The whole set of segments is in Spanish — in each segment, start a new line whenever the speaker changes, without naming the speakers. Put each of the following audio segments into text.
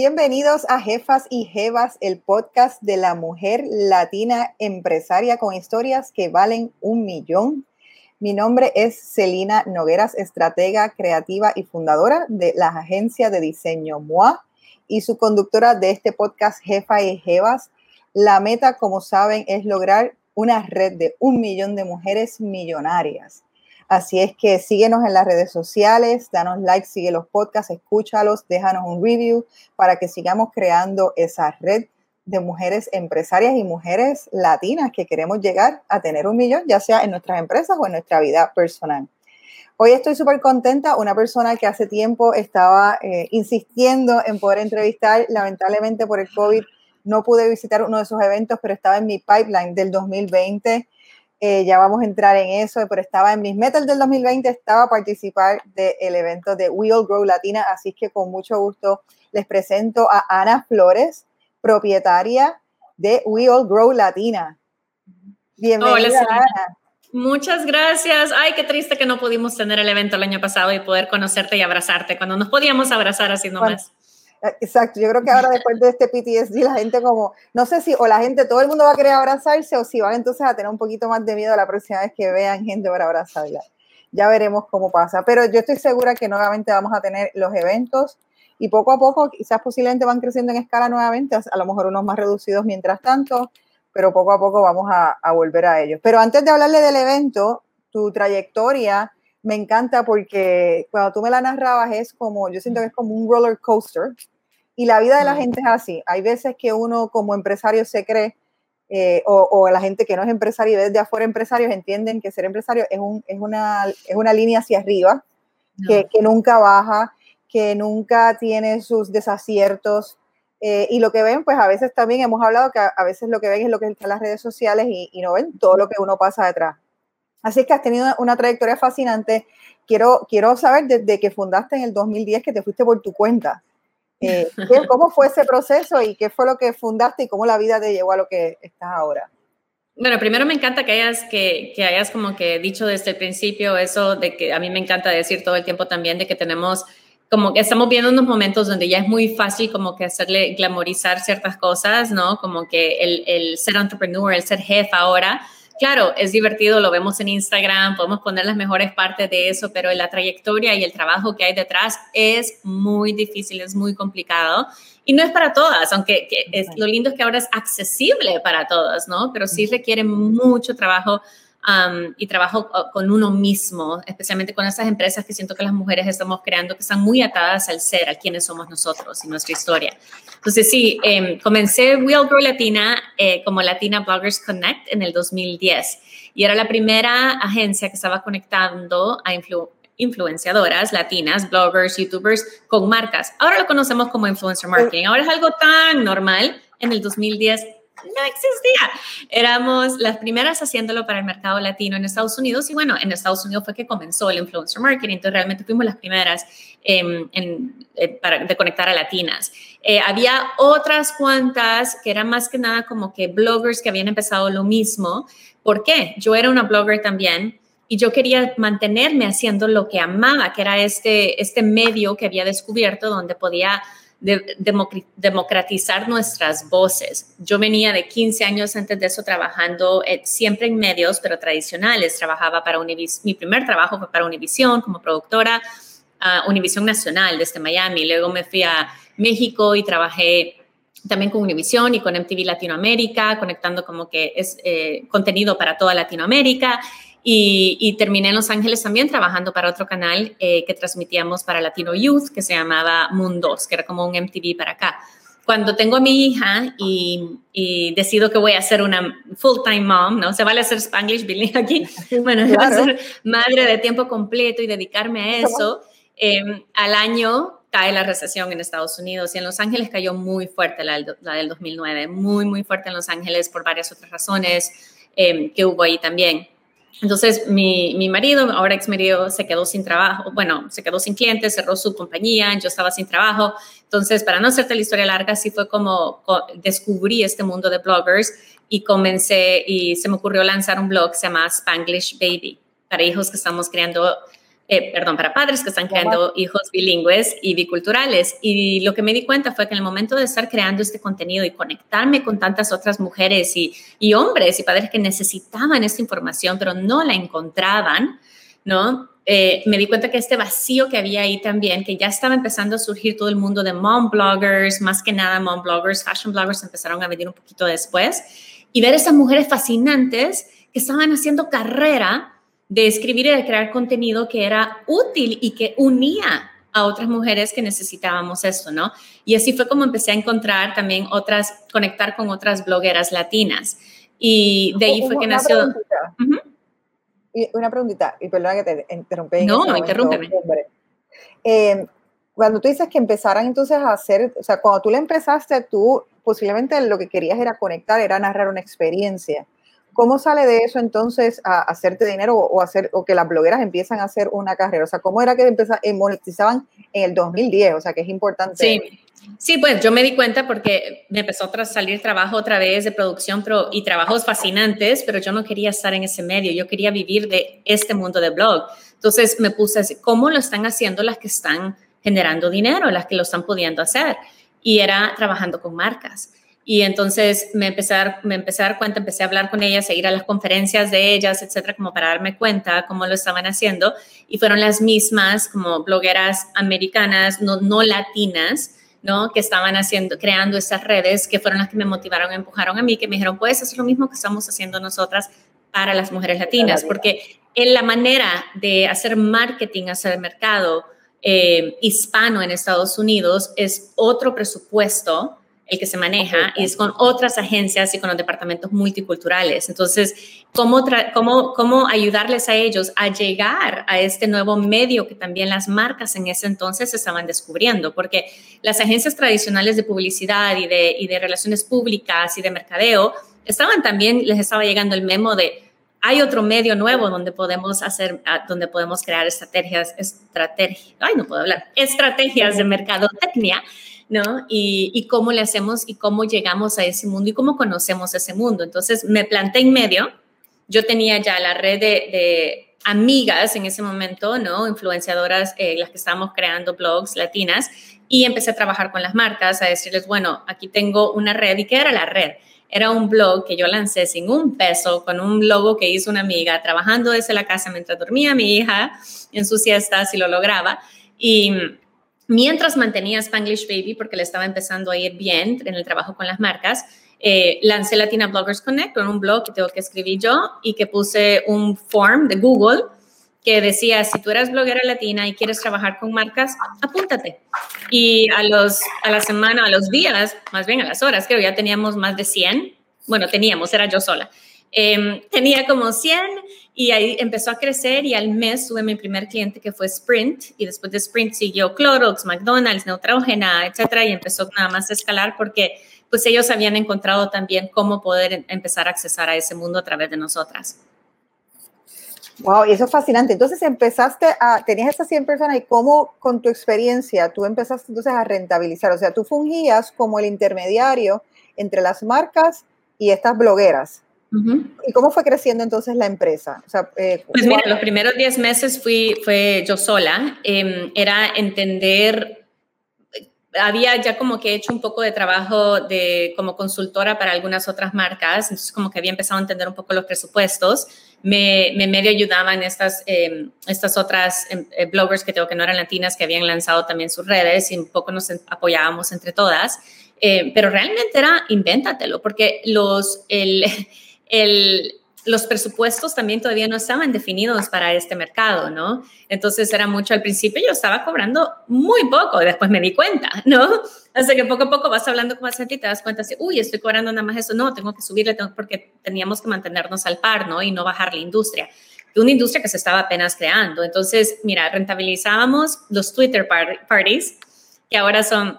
Bienvenidos a Jefas y Jevas, el podcast de la mujer latina empresaria con historias que valen un millón. Mi nombre es Celina Nogueras, estratega creativa y fundadora de la agencia de diseño MOA y su conductora de este podcast Jefa y Jevas. La meta, como saben, es lograr una red de un millón de mujeres millonarias Así es que síguenos en las redes sociales, danos like, sigue los podcasts, escúchalos, déjanos un review para que sigamos creando esa red de mujeres empresarias y mujeres latinas que queremos llegar a tener un millón, ya sea en nuestras empresas o en nuestra vida personal. Hoy estoy súper contenta, una persona que hace tiempo estaba eh, insistiendo en poder entrevistar, lamentablemente por el COVID no pude visitar uno de esos eventos, pero estaba en mi pipeline del 2020 eh, ya vamos a entrar en eso, pero estaba en mis metas del 2020, estaba a participar del evento de We All Grow Latina, así que con mucho gusto les presento a Ana Flores, propietaria de We All Grow Latina.
Bienvenida, Ana. Muchas gracias. Ay, qué triste que no pudimos tener el evento el año pasado y poder conocerte y abrazarte cuando nos podíamos abrazar así nomás.
Exacto, yo creo que ahora después de este PTSD la gente como, no sé si o la gente, todo el mundo va a querer abrazarse o si van entonces a tener un poquito más de miedo la próxima vez que vean gente para abrazarla. Ya veremos cómo pasa, pero yo estoy segura que nuevamente vamos a tener los eventos y poco a poco quizás posiblemente van creciendo en escala nuevamente, a lo mejor unos más reducidos mientras tanto, pero poco a poco vamos a, a volver a ellos. Pero antes de hablarle del evento, tu trayectoria me encanta porque cuando tú me la narrabas es como, yo siento que es como un roller coaster y la vida de la gente es así. Hay veces que uno como empresario se cree, eh, o, la gente que no es empresario y desde afuera empresarios entienden que ser empresario es, un, es, una, es una línea hacia arriba, que, que, nunca baja, que nunca tiene sus desaciertos. Eh, y lo que ven, pues a veces también hemos hablado que a, veces lo que ven es lo que está en las redes sociales y, y no ven todo lo que uno pasa detrás. Así que has tenido una trayectoria fascinante. Quiero, quiero saber desde que fundaste en el 2010 que te fuiste por tu cuenta. Eh, ¿Cómo fue ese proceso y qué fue lo que fundaste y cómo la vida te llevó a lo que estás ahora?
Bueno, primero me encanta que hayas, que, que, hayas como que dicho desde el principio eso de que a mí me encanta decir todo el tiempo también de que tenemos como que estamos viendo unos momentos donde ya es muy fácil como que hacerle glamorizar ciertas cosas, ¿no? Como que el, el ser entrepreneur, el ser jefe ahora, claro, es divertido, lo vemos en Instagram, podemos poner las mejores partes de eso, pero la trayectoria y el trabajo que hay detrás es muy difícil, es muy complicado. Y no es para todas, aunque es, lo lindo es que ahora es accesible para todas, ¿no? Pero sí requiere mucho trabajo y trabajo uh, con uno mismo, especialmente con esas empresas que siento que las mujeres estamos creando, que están muy atadas al ser, a quienes somos nosotros y nuestra historia. Entonces, sí, em, comencé Real Grow Latina eh, como Latina Bloggers Connect en el 2010 y era la primera agencia que estaba conectando a influenciadoras latinas, bloggers, youtubers con marcas. Ahora lo conocemos como influencer marketing. Ahora es algo tan normal. En el 2010 no existía. Éramos las primeras haciéndolo para el mercado latino en Estados Unidos y bueno, en Estados Unidos fue que comenzó el influencer marketing, entonces realmente fuimos las primeras em, en, eh, para, de conectar a latinas. Eh, había otras cuantas que eran más que nada como que bloggers que habían empezado lo mismo. ¿Por qué? Yo era una blogger también y yo quería mantenerme haciendo lo que amaba, que era este, este medio que había descubierto donde podía de, democratizar nuestras voces. Yo venía de 15 años antes de eso trabajando eh, siempre en medios, pero tradicionales. Trabajaba para Univision, mi primer trabajo fue para Univision como productora, uh, Univision Nacional desde Miami. Luego me fui a México y trabajé también con Univision y con MTV Latinoamérica, conectando como que es eh, contenido para toda Latinoamérica. Y, terminé en Los Ángeles también trabajando para otro canal eh, que transmitíamos para Latino Youth, que se llamaba Mundos, que era como un MTV para acá. Cuando tengo a mi hija y, decido que voy a ser una full-time mom, ¿no? Se vale hacer Spanglish Billy aquí. Bueno, voy a ser madre de tiempo completo y dedicarme a eso. Em, al año cae la recesión en Estados Unidos y en Los Ángeles cayó muy fuerte la, la del 2009, muy, muy fuerte en Los Ángeles por varias otras razones em, que hubo ahí también. Entonces, mi, mi, marido, ahora ex marido, se quedó sin trabajo, bueno, se quedó sin clientes, cerró su compañía, yo estaba sin trabajo. Entonces, para no hacerte la historia larga, sí fue como descubrí este mundo de bloggers y comencé y se me ocurrió lanzar un blog que se llama Spanglish Baby, para hijos que estamos creando eh, perdón, para padres que están creando hijos bilingües y biculturales. Y lo que me di cuenta fue que en el momento de estar creando este contenido y conectarme con tantas otras mujeres y, y hombres y padres que necesitaban esta información, pero no la encontraban, ¿no? Eh, me di cuenta que este vacío que había ahí también, que ya estaba empezando a surgir todo el mundo de mom bloggers, más que nada mom bloggers, fashion bloggers empezaron a venir un poquito después, y ver esas mujeres fascinantes que estaban haciendo carrera de escribir y de crear contenido que era útil y que unía a otras mujeres que necesitábamos esto, ¿no? Y así fue como empecé a encontrar también otras, conectar con otras blogueras latinas. Y de ahí fue que nació...
y una preguntita, y perdona que te interrumpí.
No, no, interrúmpeme.
Eh, cuando tú dices que empezaran entonces a hacer, o sea, cuando tú le empezaste, tú posiblemente lo que querías era conectar, era narrar una experiencia. ¿Cómo sale de eso entonces a hacerte dinero o, hacer, o que las blogueras empiezan a hacer una carrera? O sea, ¿cómo era que empezaban, eh, monetizaban en el 2010? O sea, que es importante.
Sí. Sí, pues yo me di cuenta porque me empezó a salir trabajo otra vez de producción pero, y trabajos fascinantes, pero yo no quería estar en ese medio, yo quería vivir de este mundo de blog. Entonces me puse así, ¿cómo lo están haciendo las que están generando dinero, las que lo están pudiendo hacer? Y era trabajando con marcas. Y entonces me empecé, a dar, me empecé a dar cuenta, empecé a hablar con ellas, a ir a las conferencias de ellas, etcétera, como para darme cuenta cómo lo estaban haciendo. Y fueron las mismas como blogueras americanas, no, no latinas, ¿no? Que estaban haciendo, creando estas redes, que fueron las que me motivaron, empujaron a mí, que me dijeron, puedes hacer lo mismo que estamos haciendo nosotras para las mujeres latinas, porque en la manera de hacer marketing hacia el mercado eh, hispano en Estados Unidos es otro presupuesto el que se maneja y es con otras agencias y con los departamentos multiculturales. Entonces, ¿cómo, cómo, cómo ayudarles a ellos a llegar a este nuevo medio que también las marcas en ese entonces estaban descubriendo? Porque las agencias tradicionales de publicidad y de, y de relaciones públicas y de mercadeo estaban también, les estaba llegando el memo de hay otro medio nuevo donde podemos hacer, ah, donde podemos crear estrategias, estrategias, ay, no puedo hablar, estrategias de mercadotecnia ¿no? Y, cómo le hacemos y cómo llegamos a ese mundo y cómo conocemos ese mundo. Entonces me planté en medio. Yo tenía ya la red de, amigas en ese momento, ¿no? Influenciadoras, eh, las que estábamos creando blogs latinas, y empecé a trabajar con las marcas, a decirles, bueno, aquí tengo una red. ¿Y qué era la red? Era un blog que yo lancé sin un peso, con un logo que hizo una amiga, trabajando desde la casa mientras dormía mi hija en su siesta, si lo lograba. Y Mientras mantenía Spanglish Baby, porque le estaba empezando a ir bien en el trabajo con las marcas, eh, lancé Latina Bloggers Connect con un blog que tengo que escribir yo y que puse un form de Google que decía, si tú eres bloguera latina y quieres trabajar con marcas, apúntate. Y a, los, a la semana, a los días, más bien a las horas, creo ya teníamos más de 100. Bueno, teníamos, era yo sola. Em, tenía como 100 y ahí empezó a crecer y al mes tuve mi primer cliente que fue Sprint y después de Sprint siguió Clorox, McDonald's, Neutrogena, etcétera y empezó nada más a escalar porque pues ellos habían encontrado también cómo poder empezar a accesar a ese mundo a través de nosotras.
Wow, y eso es fascinante. Entonces empezaste a, tenías esas 100 personas y cómo con tu experiencia tú empezaste entonces a rentabilizar, o sea, tú fungías como el intermediario entre las marcas y estas blogueras. ¿Y cómo fue creciendo entonces la empresa?
Eh, pues mira, los primeros 10 meses fui, fue yo sola. Em, era entender, había ya como que hecho un poco de trabajo de, como consultora para algunas otras marcas, entonces como que había empezado a entender un poco los presupuestos. Me, me medio ayudaban estas, em, estas otras em, eh, bloggers que tengo que no eran latinas que habían lanzado también sus redes y un poco nos apoyábamos entre todas. Eh, pero realmente era invéntatelo, porque los, el, el, los presupuestos también todavía no estaban definidos para este mercado, ¿no? Entonces era mucho al principio, yo estaba cobrando muy poco, después me di cuenta, ¿no? Hasta que poco a poco vas hablando con más gente y te das cuenta, así, uy, estoy cobrando nada más eso, no, tengo que subirle porque teníamos que mantenernos al par, ¿no? Y no bajar la industria. Una industria que se estaba apenas creando. Entonces, mira, rentabilizábamos los Twitter parties, que ahora son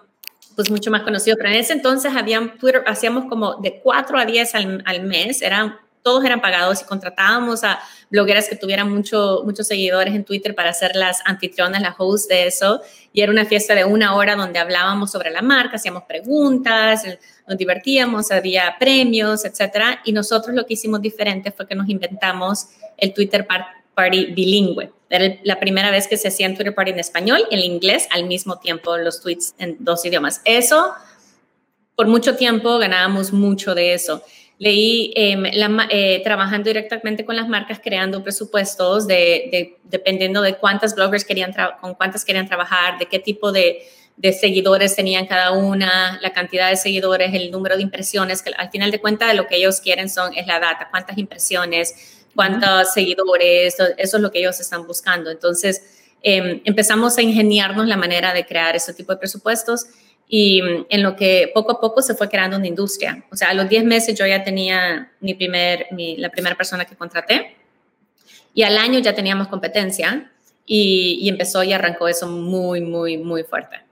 pues mucho más conocido, pero en ese entonces habían Twitter, hacíamos como de 4 a 10 al, al, mes, eran, todos eran pagados y contratábamos a blogueras que tuvieran mucho, muchos seguidores en Twitter para ser las anfitrionas, las hosts de eso, y era una fiesta de una hora donde hablábamos sobre la marca, hacíamos preguntas, nos divertíamos, había premios, etcétera, y nosotros lo que hicimos diferente fue que nos inventamos el Twitter Party bilingüe. Era la primera vez que se hacía en Twitter Party en español y en inglés al mismo tiempo los tweets en dos idiomas. Eso, por mucho tiempo ganábamos mucho de eso. Leí em, eh, trabajando directamente con las marcas, creando presupuestos de, dependiendo de cuántas bloggers querían, con cuántas querían trabajar, de qué tipo de, de seguidores tenían cada una, la cantidad de seguidores, el número de impresiones, que al final de cuentas lo que ellos quieren son, es la data, cuántas impresiones, cuántos seguidores, eso es lo que ellos están buscando. Entonces, em, empezamos a ingeniarnos la manera de crear ese tipo de presupuestos y mm, en lo que poco a poco se fue creando una industria. O sea, a los 10 meses yo ya tenía mi primer, la primera persona que contraté y al año ya teníamos competencia y, y empezó y arrancó eso muy, muy, muy fuerte.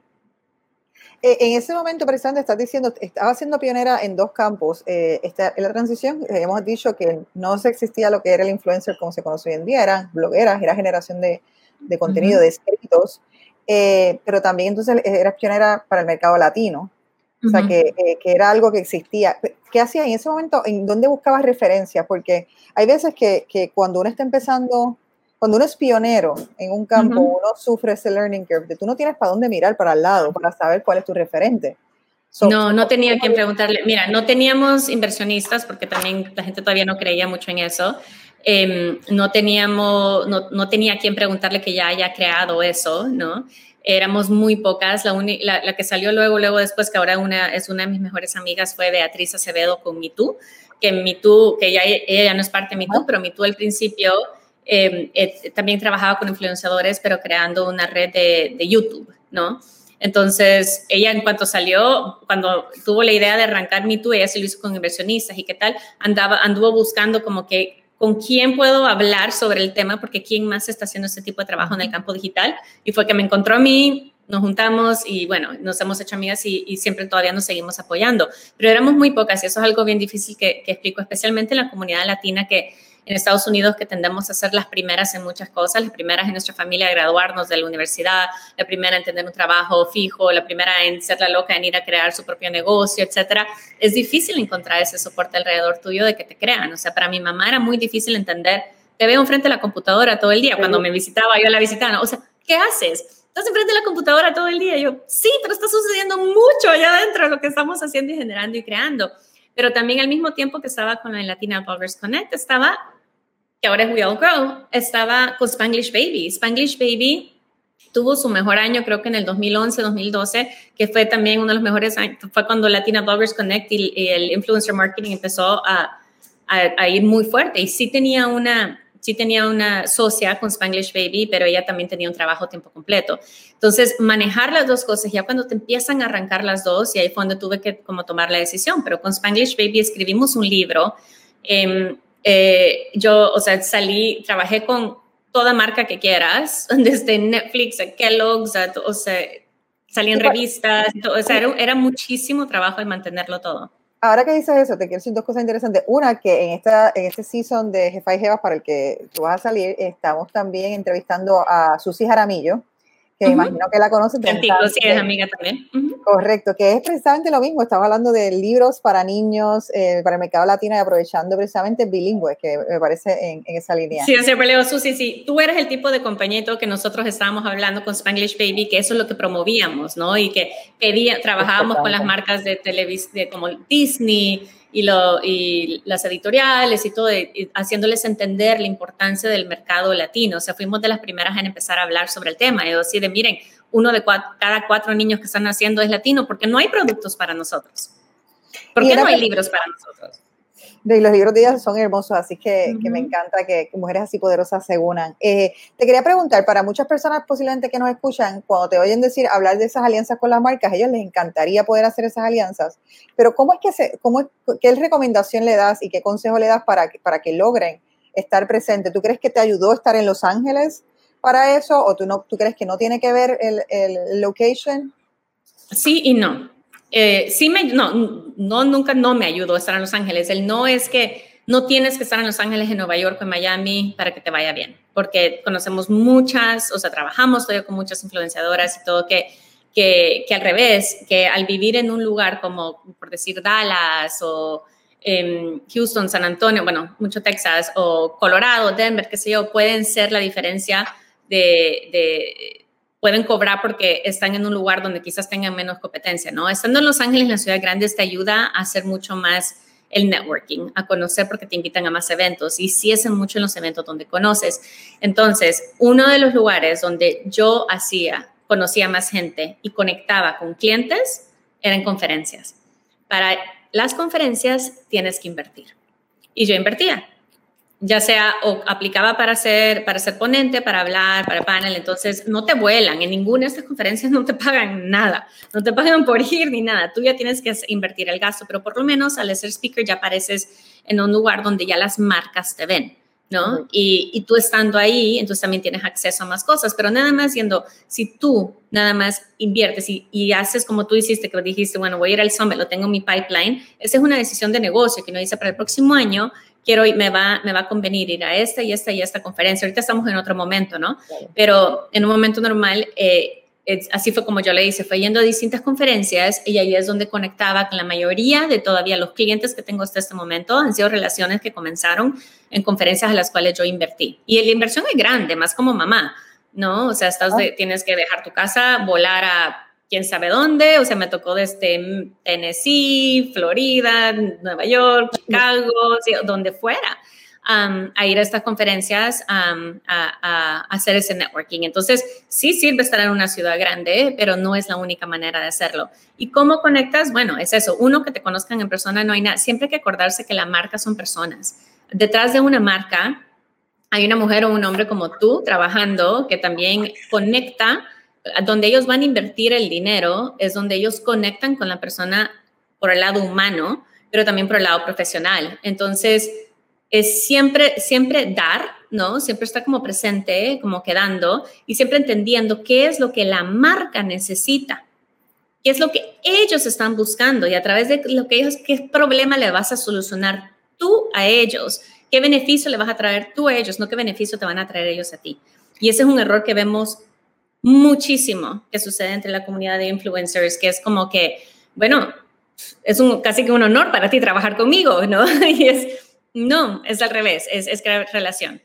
Eh, en ese momento, precisamente, estás diciendo, estaba siendo pionera en dos campos. Eh, en la transición, eh, hemos dicho que no se existía lo que era el influencer como se conoce hoy en día, eran blogueras, era generación de, de contenido, de escritos, pero también entonces eras pionera para el mercado latino. O sea, que, que, era algo que existía. ¿Qué hacías en ese momento? ¿En dónde buscabas referencias? Porque hay veces que, que cuando uno está empezando cuando uno es pionero en un campo, uno sufre ese learning curve, tú no tienes para dónde mirar para el lado para saber cuál es tu referente.
no, no tenía quien preguntarle. Mira, no teníamos inversionistas porque también la gente todavía no creía mucho en eso. Em, no teníamos, no, no, tenía quien preguntarle que ya haya creado eso, ¿no? Éramos muy pocas. La, la, que salió luego, luego después, que ahora una, es una de mis mejores amigas, fue Beatriz Acevedo con MeToo, que MeToo, que ya, ella ya no es parte de MeToo, pero MeToo al principio Em, también trabajaba con influenciadores, pero creando una red de, YouTube, ¿no? Entonces, ella en cuanto salió, cuando tuvo la idea de arrancar MeToo, ella se lo hizo con inversionistas y qué tal, andaba, anduvo buscando como que con quién puedo hablar sobre el tema, porque quién más está haciendo este tipo de trabajo en el campo digital. Y fue que me encontró a mí, nos juntamos y bueno, nos hemos hecho amigas y, siempre todavía nos seguimos apoyando. Pero éramos muy pocas y eso es algo bien difícil que, que explico, especialmente en la comunidad latina que en Estados Unidos que tendemos a ser las primeras en muchas cosas, las primeras en nuestra familia a graduarnos de la universidad, la primera en tener un trabajo fijo, la primera en ser la loca en ir a crear su propio negocio, etcétera. Es difícil encontrar ese soporte alrededor tuyo de que te crean. O sea, para mi mamá era muy difícil entender, te veo enfrente de la computadora todo el día. Cuando me visitaba, yo la visitaba, o sea, ¿qué haces? estás enfrente de la computadora todo el día. yo, sí, pero está sucediendo mucho allá adentro de lo que estamos haciendo y generando y creando. Pero también al mismo tiempo que estaba con la Latina Bloggers Connect, estaba que ahora es We All Grow, estaba con Spanglish Baby. Spanglish Baby tuvo su mejor año, creo que en el 2011, 2012, que fue también uno de los mejores años, fue cuando Latina Bloggers Connect y, el influencer marketing empezó a, a, ir muy fuerte. Y sí tenía una, sí tenía una socia con Spanglish Baby, pero ella también tenía un trabajo a tiempo completo. Entonces, manejar las dos cosas, ya cuando te empiezan a arrancar las dos, y ahí fue donde tuve que como tomar la decisión, pero con Spanglish Baby escribimos un libro. Eh, eh, yo, o sea, salí, trabajé con toda marca que quieras, desde Netflix a Kellogg's, o sea, salí en revistas, o sea, era, muchísimo trabajo en mantenerlo todo.
Ahora que dices eso, te quiero decir dos cosas interesantes. Una, que en, esta, en este season de Jefa y Jevas para el que tú vas a salir, estamos también entrevistando a Susi Jaramillo, que imagino que la conocen.
sí, es amiga también.
Correcto, que es precisamente lo mismo. Estaba hablando de libros para niños, eh, para el mercado latino y aprovechando precisamente bilingüe, que me parece en, esa línea.
Sí, siempre leo, Susi, sí. Tú eres el tipo de compañito que nosotros estábamos hablando con Spanglish Baby, que eso es lo que promovíamos, ¿no? Y que pedía, trabajábamos con las marcas de televisión, como Disney, y, lo, y las editoriales y todo, haciéndoles entender la importancia del mercado latino. O sea, fuimos de las primeras en empezar a hablar sobre el tema y decir, de, miren, uno de cada cuatro niños que están naciendo es latino porque no hay productos para nosotros. ¿Por qué no hay libros para nosotros?
Los libros de ellas son hermosos, así que, me encanta que, mujeres así poderosas se unan. Eh, te quería preguntar, para muchas personas posiblemente que nos escuchan, cuando te oyen decir, hablar de esas alianzas con las marcas, a ellos les encantaría poder hacer esas alianzas, pero ¿cómo es que se, cómo, qué recomendación le das y qué consejo le das para, para que logren estar presentes? ¿Tú crees que te ayudó estar en Los Ángeles para eso o tú, no, tú crees que no tiene que ver el, el location?
Sí y no. Eh, sí me, no, no, nunca no me ayudó a estar en Los Ángeles. El no es que no tienes que estar en Los Ángeles, en Nueva York, en Miami para que te vaya bien, porque conocemos muchas, o sea, trabajamos todavía con muchas influenciadoras y todo que, que, al revés, que al vivir en un lugar como, por decir, Dallas o em, Houston, San Antonio, bueno, mucho Texas o Colorado, Denver, qué sé yo, pueden ser la diferencia de, pueden cobrar porque están en un lugar donde quizás tengan menos competencia, ¿no? Estando en Los Ángeles, en las ciudades grandes, te ayuda a hacer mucho más el networking, a conocer porque te invitan a más eventos y sí hacen mucho en los eventos donde conoces. Entonces, uno de los lugares donde yo hacía, conocía más gente y conectaba con clientes eran conferencias. Para las conferencias tienes que invertir. Y yo invertía ya sea o aplicaba para ser, para ser ponente, para hablar, para panel, entonces no te vuelan, en ninguna de estas conferencias no te pagan nada, no te pagan por ir ni nada, tú ya tienes que invertir el gasto, pero por lo menos al ser speaker ya apareces en un lugar donde ya las marcas te ven. ¿no? y, y, tú estando ahí, entonces también tienes acceso a más cosas, pero nada más siendo, si tú nada más inviertes y, y, haces como tú hiciste, que dijiste, bueno, voy a ir al summit, lo tengo en mi pipeline, esa es una decisión de negocio que no dice para el próximo año, quiero ir, me va, me va a convenir ir a esta y esta y esta conferencia. Ahorita estamos en otro momento, ¿no? Pero en un momento normal, eh, así fue como yo le hice, fue yendo a distintas conferencias y ahí es donde conectaba con la mayoría de todavía los clientes que tengo hasta este momento. Han sido relaciones que comenzaron en conferencias a las cuales yo invertí. Y la inversión es grande, más como mamá, ¿no? O sea, estás ah. tienes que dejar tu casa, volar a quién sabe dónde, o sea, me tocó desde Tennessee, Florida, Nueva York, Chicago, donde fuera, a ir a estas conferencias a, hacer ese networking. Entonces, sí sirve estar en una ciudad grande, pero no es la única manera de hacerlo. ¿Y cómo conectas? Bueno, es eso, uno que te conozcan en persona, no hay nada, siempre hay que acordarse que la marca son personas. Detrás de una marca hay una mujer o un hombre como tú trabajando que también conecta donde ellos van a invertir el dinero es donde ellos conectan con la persona por el lado humano, pero también por el lado profesional. Entonces, es siempre, siempre dar, ¿no? Siempre está como presente, como quedando y siempre entendiendo qué es lo que la marca necesita, qué es lo que ellos están buscando y a través de lo que ellos, qué problema le vas a solucionar tú a ellos, qué beneficio le vas a traer tú a ellos, no qué beneficio te van a traer ellos a ti. Y ese es un error que vemos muchísimo que sucede entre la comunidad de influencers, que es como que, bueno, es un, casi que un honor para ti trabajar conmigo, ¿no? Y es, no, es al revés, es, es crear relación.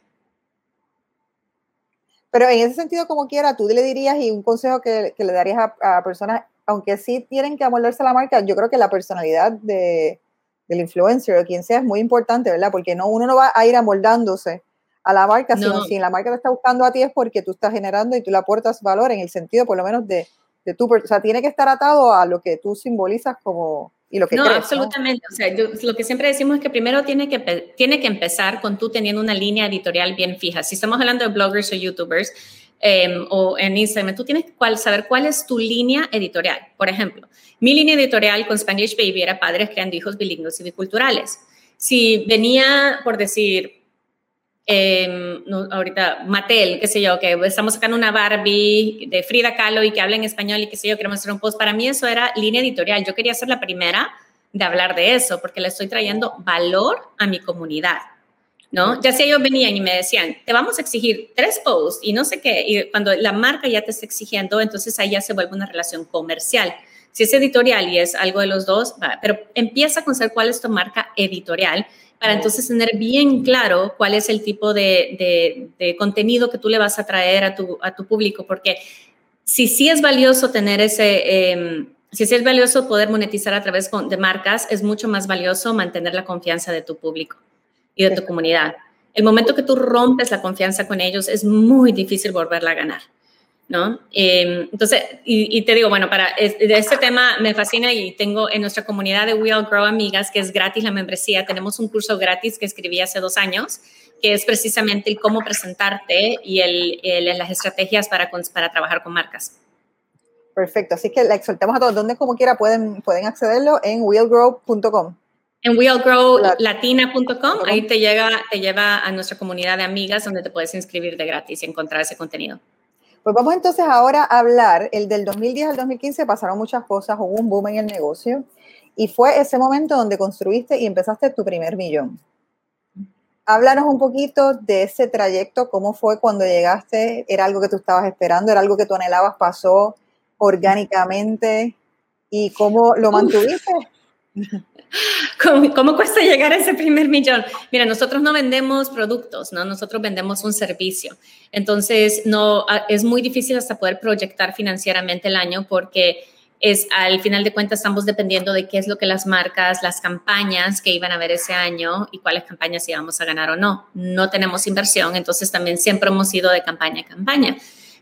Pero en ese sentido, como quiera, tú le dirías y un consejo que, le darías a, a, personas, aunque sí tienen que amoldarse a la marca, yo creo que la personalidad de, del influencer o quien sea es muy importante, ¿verdad? Porque no, uno no va a ir amoldándose a la marca, sino si la marca te está buscando a ti es porque tú estás generando y tú le aportas valor en el sentido por lo menos de, de tu, o sea, tiene que estar atado a lo que tú simbolizas como y lo que
no, absolutamente. O sea, lo que siempre decimos es que primero tiene que, tiene que empezar con tú teniendo una línea editorial bien fija. Si estamos hablando de bloggers o youtubers em, o en Instagram, tú tienes que saber cuál es tu línea editorial. Por ejemplo, mi línea editorial con Spanish Baby era padres creando hijos bilingües y biculturales. Si venía, por decir, eh, ahorita Mattel, qué sé yo, que estamos sacando una Barbie de Frida Kahlo y que habla en español y qué sé yo, queremos hacer un post. Para mí eso era línea editorial. Yo quería ser la primera de hablar de eso porque le estoy trayendo valor a mi comunidad. ¿No? Ya si ellos venían y me decían, te vamos a exigir tres posts y no sé qué, y cuando la marca ya te está exigiendo, entonces ahí ya se vuelve una relación comercial. Si es editorial y es algo de los dos, va, pero empieza con ser cuál es tu marca editorial para entonces tener bien claro cuál es el tipo de, contenido que tú le vas a traer a tu, a tu público, porque si sí es valioso tener ese, em, si sí es valioso poder monetizar a través de marcas, es mucho más valioso mantener la confianza de tu público y de tu comunidad. El momento que tú rompes la confianza con ellos es muy difícil volverla a ganar. ¿No? Em, entonces, y, te digo, bueno, para este tema me fascina y tengo en nuestra comunidad de We All Grow Amigas, que es gratis la membresía, tenemos un curso gratis que escribí hace dos años, que es precisamente el cómo presentarte y el, las estrategias para, para trabajar con marcas.
Perfecto, así que la exhortamos a todos, donde como quiera pueden, pueden accederlo en willgrow.com.
En willgrowlatina.com, ahí te, llega, te lleva a nuestra comunidad de amigas donde te puedes inscribir de gratis y encontrar ese contenido.
Pues vamos entonces ahora a hablar, el del 2010 al 2015 pasaron muchas cosas, hubo un boom en el negocio y fue ese momento donde construiste y empezaste tu primer millón. Háblanos un poquito de ese trayecto, cómo fue cuando llegaste, era algo que tú estabas esperando, era algo que tú anhelabas, pasó orgánicamente y cómo lo mantuviste.
¿Cómo, cuesta llegar a ese primer millón? Mira, nosotros no vendemos productos, ¿no? Nosotros vendemos un servicio. Entonces, no, es muy difícil hasta poder proyectar financieramente el año porque es al final de cuentas estamos dependiendo de qué es lo que las marcas, las campañas que iban a ver ese año y cuáles campañas íbamos a ganar o no. No tenemos inversión, entonces también siempre hemos ido de campaña a campaña.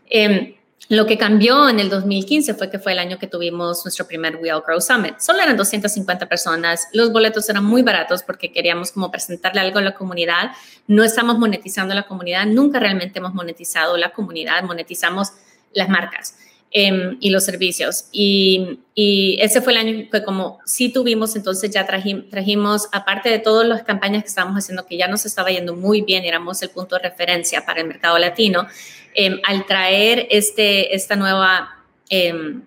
Eh, lo que cambió en el 2015 fue que fue el año que tuvimos nuestro primer We All Grow Summit. Solo eran 250 personas. Los boletos eran muy baratos porque queríamos como presentarle algo a la comunidad. No estamos monetizando la comunidad. Nunca realmente hemos monetizado la comunidad. Monetizamos las marcas. Em, y los servicios. Y, ese fue el año que como sí tuvimos, entonces ya trajimos, aparte de todas las campañas que estábamos haciendo, que ya nos estaba yendo muy bien, éramos el punto de referencia para el mercado latino, em, al traer este, esta nueva em,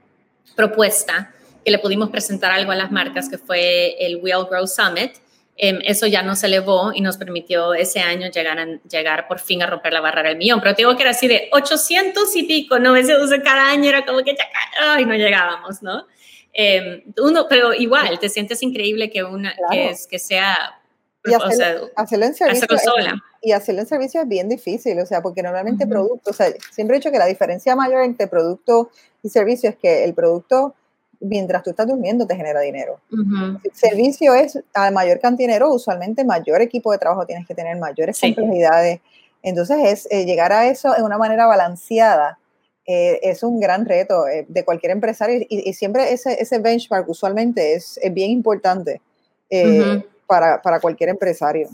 propuesta que le pudimos presentar algo a las marcas, que fue el Will Grow Summit, Em, eso ya nos elevó y nos permitió ese año llegar, a, llegar por fin a romper la barrera del millón. Pero te digo que era así de 800 y pico, 900 cada año, era como que ya, ay, no llegábamos, ¿no? Em, uno, pero igual, te sientes increíble que, una, que, es, que sea...
Y hacerlo, en servicio y hacerlo en servicio es bien difícil, o sea, porque normalmente producto, o sea, siempre he dicho que la diferencia mayor entre producto y servicio es que el producto mientras tú estás durmiendo te genera dinero. El servicio es a mayor cantinero, usualmente mayor equipo de trabajo tienes que tener, mayores complejidades. Entonces, es eh, llegar a eso en una manera balanceada eh, es un gran reto eh, de cualquier empresario y, siempre ese, ese, benchmark usualmente es, es bien importante para, para, cualquier empresario.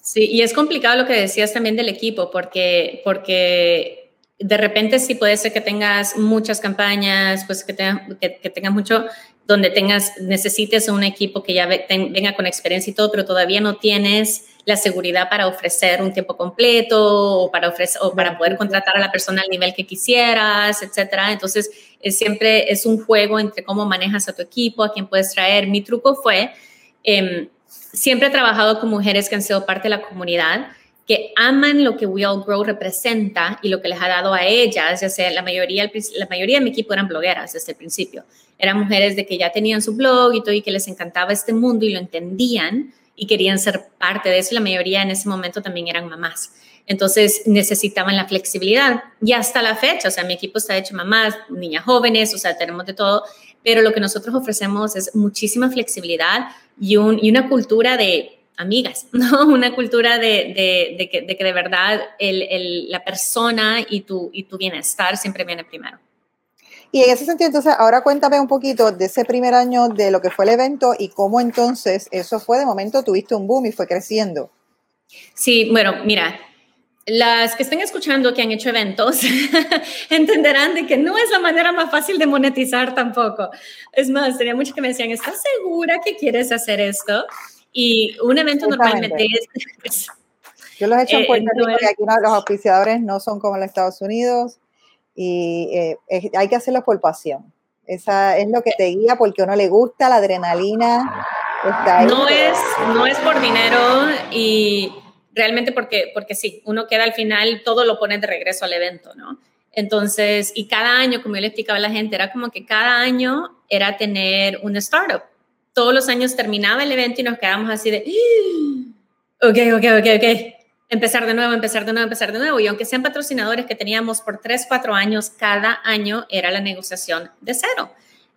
Sí, y es complicado lo que decías también del equipo, porque, porque de repente sí puede ser que tengas muchas campañas, pues que, que, tengas mucho, donde tengas, necesites un equipo que ya venga con experiencia y todo, pero todavía no tienes la seguridad para ofrecer un tiempo completo o para, ofrecer, o para poder contratar a la persona al nivel que quisieras, etcétera. Entonces, es, siempre es un juego entre cómo manejas a tu equipo, a quién puedes traer. Mi truco fue, eh, siempre he trabajado con mujeres que han sido parte de la comunidad que aman lo que We All Grow representa y lo que les ha dado a ellas, ya sea la mayoría, la mayoría de mi equipo eran blogueras desde el principio, eran mujeres de que ya tenían su blog y todo y que les encantaba este mundo y lo entendían y querían ser parte de eso la mayoría en ese momento también eran mamás. Entonces necesitaban la flexibilidad y hasta la fecha, o sea, mi equipo está hecho mamás, niñas jóvenes, o sea, tenemos de todo, pero lo que nosotros ofrecemos es muchísima flexibilidad y una cultura de amigas, ¿no? Una cultura de, de, que, de, que, de verdad el, el, la persona y tu, y tu bienestar siempre viene primero.
Y en ese sentido, entonces, ahora cuéntame un poquito de ese primer año de lo que fue el evento y cómo entonces eso fue de momento, tuviste un boom y fue creciendo.
Sí, bueno, mira, las que estén escuchando que han hecho eventos entenderán de que no es la manera más fácil de monetizar tampoco. Es más, tenía muchos que me decían, ¿estás segura que quieres hacer esto? Y un evento normalmente es...
Yo los he hecho en eh, Puerto Rico, aquí los auspiciadores no son como en Estados Unidos y eh, hay que hacerlo por pasión. Esa es lo que te guía porque a uno le gusta la adrenalina.
No es, no es por dinero y realmente porque, porque sí, uno queda al final, todo lo pone de regreso al evento, ¿no? Entonces, y cada año, como yo le explicaba a la gente, era como que cada año era tener un startup todos los años terminaba el evento y nos quedábamos así de, ¡Ah! ok, ok, ok, ok, empezar de nuevo, empezar de nuevo, empezar de nuevo. Y aunque sean patrocinadores que teníamos por tres, cuatro años, cada año era la negociación de cero.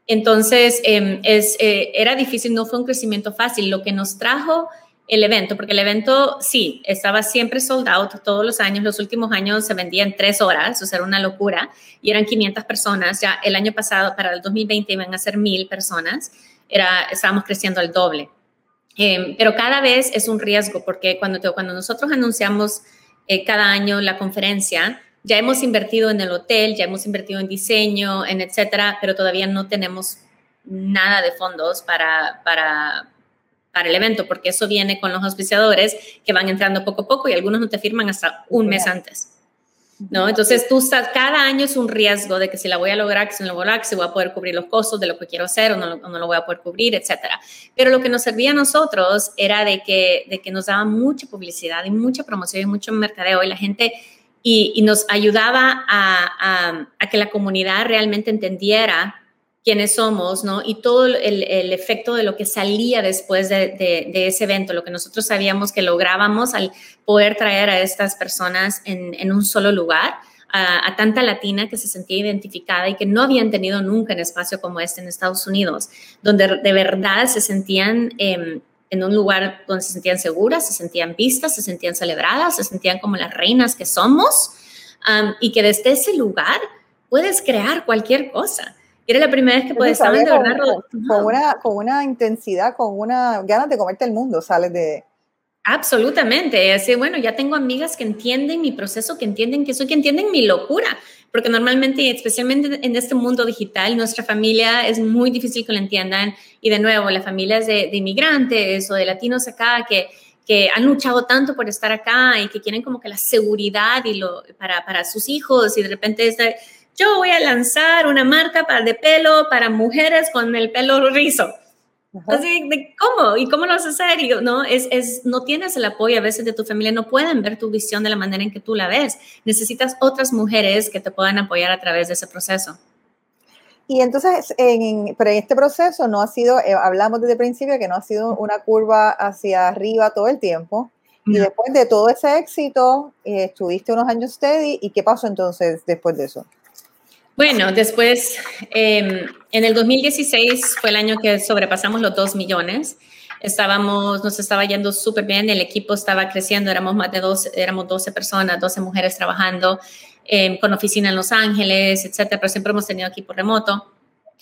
Entonces, em, es, eh, era difícil, no fue un crecimiento fácil. Lo que nos trajo el evento, porque el evento sí, estaba siempre sold out todos los años, los últimos años se vendía en tres horas, o sea, era una locura, y eran 500 personas, ya el año pasado, para el 2020, iban a ser mil personas, era, estábamos creciendo al doble. Em, pero cada vez es un riesgo porque cuando, cuando nosotros anunciamos eh, cada año la conferencia, ya hemos invertido en el hotel, ya hemos invertido en diseño, en etcétera, pero todavía no tenemos nada de fondos para, para, para el evento, porque eso viene con los auspiciadores que van entrando poco a poco y algunos no te firman hasta un mes antes. ¿no? Entonces, tú estás, cada año es un riesgo de que si la voy a lograr, que si no la voy a lograr, que si voy a poder cubrir los costos de lo que quiero hacer o no, no lo voy a poder cubrir, etcétera. Pero lo que nos servía a nosotros era de que, de que nos daba mucha publicidad y mucha promoción y mucho mercadeo y la gente y, nos ayudaba a, a, a, que la comunidad realmente entendiera quiénes somos, ¿no? Y todo el, efecto de lo que salía después de, ese evento, lo que nosotros sabíamos que lográbamos al poder traer a estas personas en, un solo lugar, a, tanta latina que se sentía identificada y que no habían tenido nunca un espacio como este en Estados Unidos, donde de verdad se sentían... Em, en un lugar donde se sentían seguras, se sentían vistas, se sentían celebradas, se sentían como las reinas que somos, y que desde ese lugar puedes crear cualquier cosa. Y era la primera vez que puedes estar de
verdad con, una, con una intensidad, con una ganas de comerte el mundo, sales de...
Absolutamente. Así, bueno, ya tengo amigas que entienden mi proceso, que entienden que soy, que entienden mi locura, porque normalmente, especialmente en este mundo digital, nuestra familia es muy difícil que lo entiendan. Y de nuevo, las familias de, de inmigrantes o de latinos acá que, que han luchado tanto por estar acá y que quieren como que la seguridad y lo, para, para sus hijos y de repente es yo voy a lanzar una marca para, de pelo para mujeres con el pelo rizo. Así, ¿de ¿cómo? ¿Y cómo lo vas a hacer? Y, ¿no? Es, es, no tienes el apoyo a veces de tu familia, no pueden ver tu visión de la manera en que tú la ves. Necesitas otras mujeres que te puedan apoyar a través de ese proceso.
Y entonces, en, pero en este proceso no ha sido, eh, hablamos desde el principio que no ha sido una curva hacia arriba todo el tiempo. Y después de todo ese éxito, eh, estuviste unos años steady. ¿Y qué pasó entonces después de eso?
Bueno, después, em, en el 2016 fue el año que sobrepasamos los 2 millones. Estábamos, nos estaba yendo súper bien, el equipo estaba creciendo, éramos más de 12, éramos 12 personas, 12 mujeres trabajando em, con oficina en Los Ángeles, etcétera, pero siempre hemos tenido equipo remoto.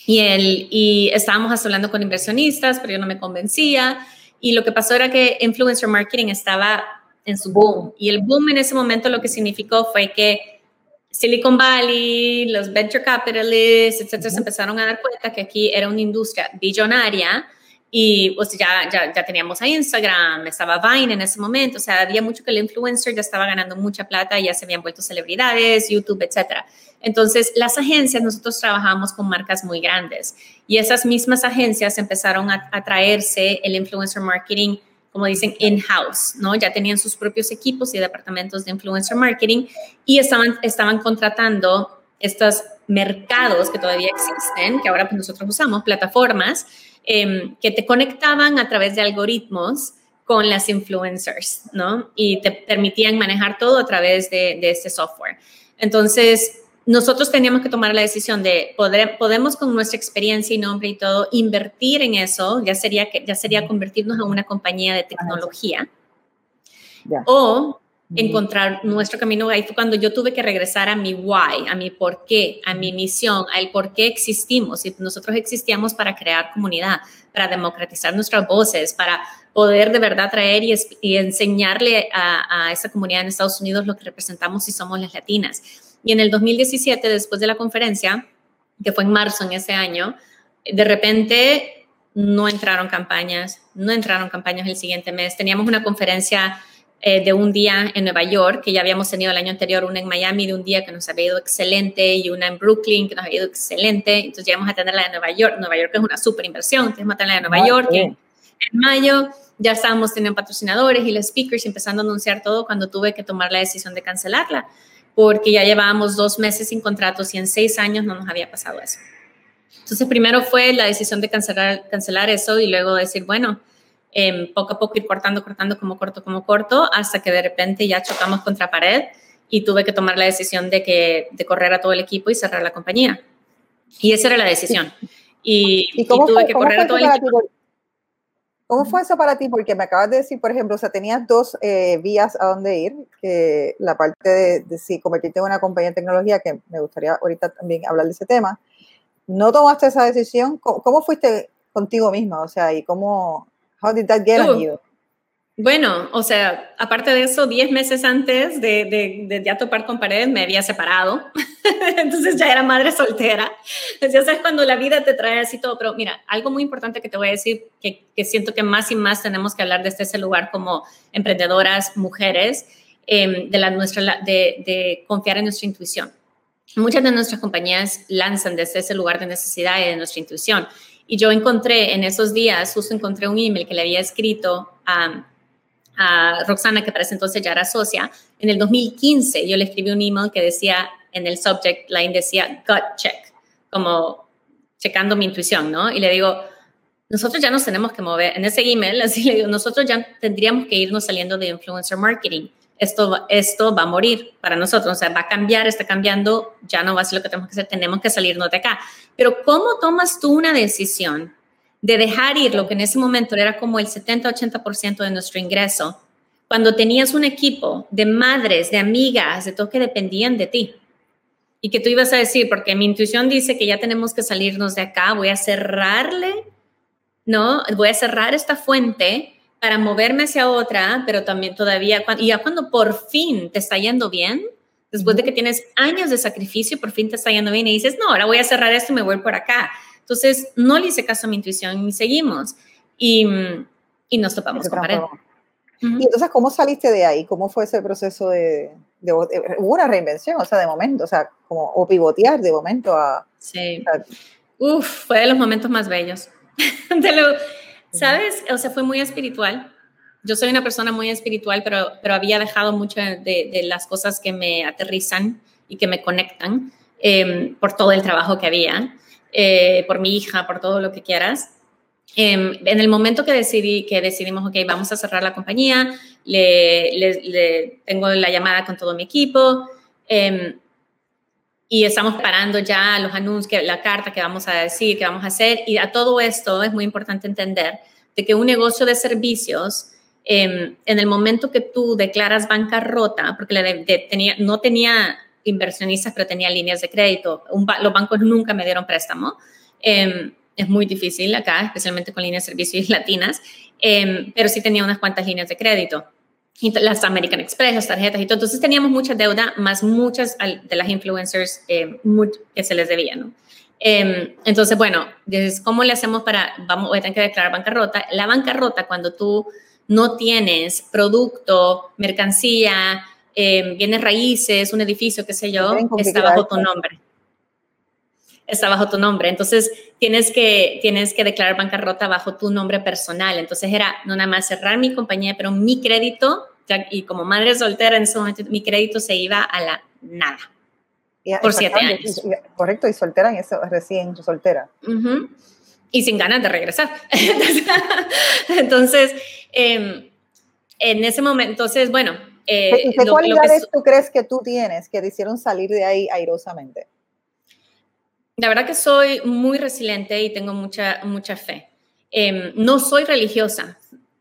Y, el, y estábamos hablando con inversionistas, pero yo no me convencía. Y lo que pasó era que influencer marketing estaba en su boom. Y el boom en ese momento lo que significó fue que Silicon Valley, los venture capitalists, etcétera, se empezaron a dar cuenta que aquí era una industria billonaria y pues ya, ya, ya, teníamos a Instagram, estaba Vine en ese momento, o sea, había mucho que el influencer ya estaba ganando mucha plata, ya se habían vuelto celebridades, YouTube, etcétera. Entonces, las agencias, nosotros trabajamos con marcas muy grandes y esas mismas agencias empezaron a, a traerse el influencer marketing como dicen, in-house, ¿no? Ya tenían sus propios equipos y departamentos de influencer marketing y estaban, estaban contratando estos mercados que todavía existen, que ahora pues nosotros usamos, plataformas em, que te conectaban a través de algoritmos con las influencers, ¿no? Y te permitían manejar todo a través de, de este software. Entonces, nosotros teníamos que tomar la decisión de poder, podemos con nuestra experiencia y nombre y todo invertir en eso, ya sería, que, ya sería convertirnos en una compañía de tecnología, o encontrar nuestro camino. Ahí fue cuando yo tuve que regresar a mi why, a mi por qué, a mi misión, al por qué existimos. Y nosotros existíamos para crear comunidad, para democratizar nuestras voces, para poder de verdad traer y, enseñarle a, a esa comunidad en Estados Unidos lo que representamos y somos las latinas. Y en el 2017, después de la conferencia, que fue en marzo en ese año, de repente no entraron campañas, no entraron campañas el siguiente mes. Teníamos una conferencia eh, de un día en Nueva York, que ya habíamos tenido el año anterior, una en Miami de un día que nos había ido excelente y una en Brooklyn que nos había ido excelente. Entonces llegamos a tener la de Nueva York. Nueva York es una súper inversión, tenemos a tener la de Nueva York. En, en mayo ya estábamos teniendo patrocinadores y los speakers empezando a anunciar todo cuando tuve que tomar la decisión de cancelarla porque ya llevábamos dos meses sin contratos y en seis años no nos había pasado eso. Entonces, primero fue la decisión de cancelar, cancelar eso y luego decir, bueno, eh, poco a poco ir cortando, cortando, como corto, como corto, hasta que de repente ya chocamos contra pared y tuve que tomar la decisión de, que, de correr a todo el equipo y cerrar la compañía. Y esa era la decisión. Y, ¿Y, tuve que correr a todo el equipo.
¿Cómo fue eso para ti? Porque me acabas de decir, por ejemplo, o sea, tenías dos eh, vías a donde ir, que la parte de, de si convertirte en una compañía de tecnología, que me gustaría ahorita también hablar de ese tema. ¿No tomaste esa decisión? ¿Cómo, fuiste contigo misma? O sea, ¿y cómo, how did that get on you?
Bueno, o sea, aparte de eso, 10 meses antes de, de, de, ya topar con pared, me había separado. Entonces ya era madre soltera. Ya sabes cuando la vida te trae así todo. Pero mira, algo muy importante que te voy a decir, que, que siento que más y más tenemos que hablar desde ese lugar como emprendedoras, mujeres, eh, de, la, nuestra, de, de confiar en nuestra intuición. Muchas de nuestras compañías lanzan desde ese lugar de necesidad y de nuestra intuición. Y yo encontré en esos días, justo encontré un email que le había escrito a a Roxana, que para ese entonces ya era socia, en el 2015 yo le escribí un email que decía, en el subject line decía gut check, como checando mi intuición, ¿no? Y le digo, nosotros ya nos tenemos que mover. En ese email, así le digo, nosotros ya tendríamos que irnos saliendo de influencer marketing. Esto, esto va a morir para nosotros, o sea, va a cambiar, está cambiando, ya no va a ser lo que tenemos que hacer, tenemos que salirnos de acá. Pero ¿cómo tomas tú una decisión de dejar ir lo que en ese momento era como el 70-80% de nuestro ingreso, cuando tenías un equipo de madres, de amigas, de todo que dependían de ti? Y que tú ibas a decir, porque mi intuición dice que ya tenemos que salirnos de acá, voy a cerrarle ¿no? Voy a cerrar esta fuente para moverme hacia otra, pero también todavía, y ya cuando por fin te está yendo bien, después de que tienes años de sacrificio, por fin te está yendo bien y dices, no, ahora voy a cerrar esto y me voy por acá. Entonces, no le hice caso a mi intuición y seguimos. Y, y nos topamos con pared.
Y entonces, ¿cómo saliste de ahí? ¿Cómo fue ese proceso de, de, hubo una reinvención, o sea, de momento, o sea, como, o pivotear de momento a...
Sí. Uf, fue de los momentos más bellos. ¿Sabes? O sea, fue muy espiritual. Yo soy una persona muy espiritual, pero, pero había dejado mucho de, las cosas que me aterrizan y que me conectan em, por todo el trabajo que había, eh, por mi hija, por todo lo que quieras. Em, en el momento que decidí que decidimos, ok, vamos a cerrar la compañía, le, le, tengo la llamada con todo mi equipo. Eh, y estamos parando ya los anuncios, que, la carta que vamos a decir, que vamos a hacer. Y a todo esto es muy importante entender de que un negocio de servicios, em, en el momento que tú declaras bancarrota, porque tenía, no tenía inversionistas, pero tenía líneas de crédito, los bancos nunca me dieron préstamo. Em, es muy difícil acá, especialmente con líneas de servicios latinas, em, pero sí tenía unas cuantas líneas de crédito las American Express, las tarjetas y todo. Entonces teníamos mucha deuda, más muchas de las influencers eh, que se les debía, ¿no? Entonces, bueno, ¿cómo le hacemos para, vamos, voy a tener que declarar bancarrota? La bancarrota, cuando tú no tienes producto, mercancía, em, bienes raíces, un edificio, qué sé yo, está bajo tu nombre. Está bajo tu nombre. Entonces, tienes que, tienes que declarar bancarrota bajo tu nombre personal. Entonces, era no nada más cerrar mi compañía, pero mi crédito y como madre soltera en ese momento mi crédito se iba a la nada. por siete años.
correcto, y soltera en eso, recién soltera.
Y sin ganas de regresar. entonces, em, en ese momento, entonces, bueno.
Eh, ¿Qué, cualidades tú crees que tú tienes que te hicieron salir de ahí airosamente?
La verdad que soy muy resiliente y tengo mucha, mucha fe. Em, no soy religiosa,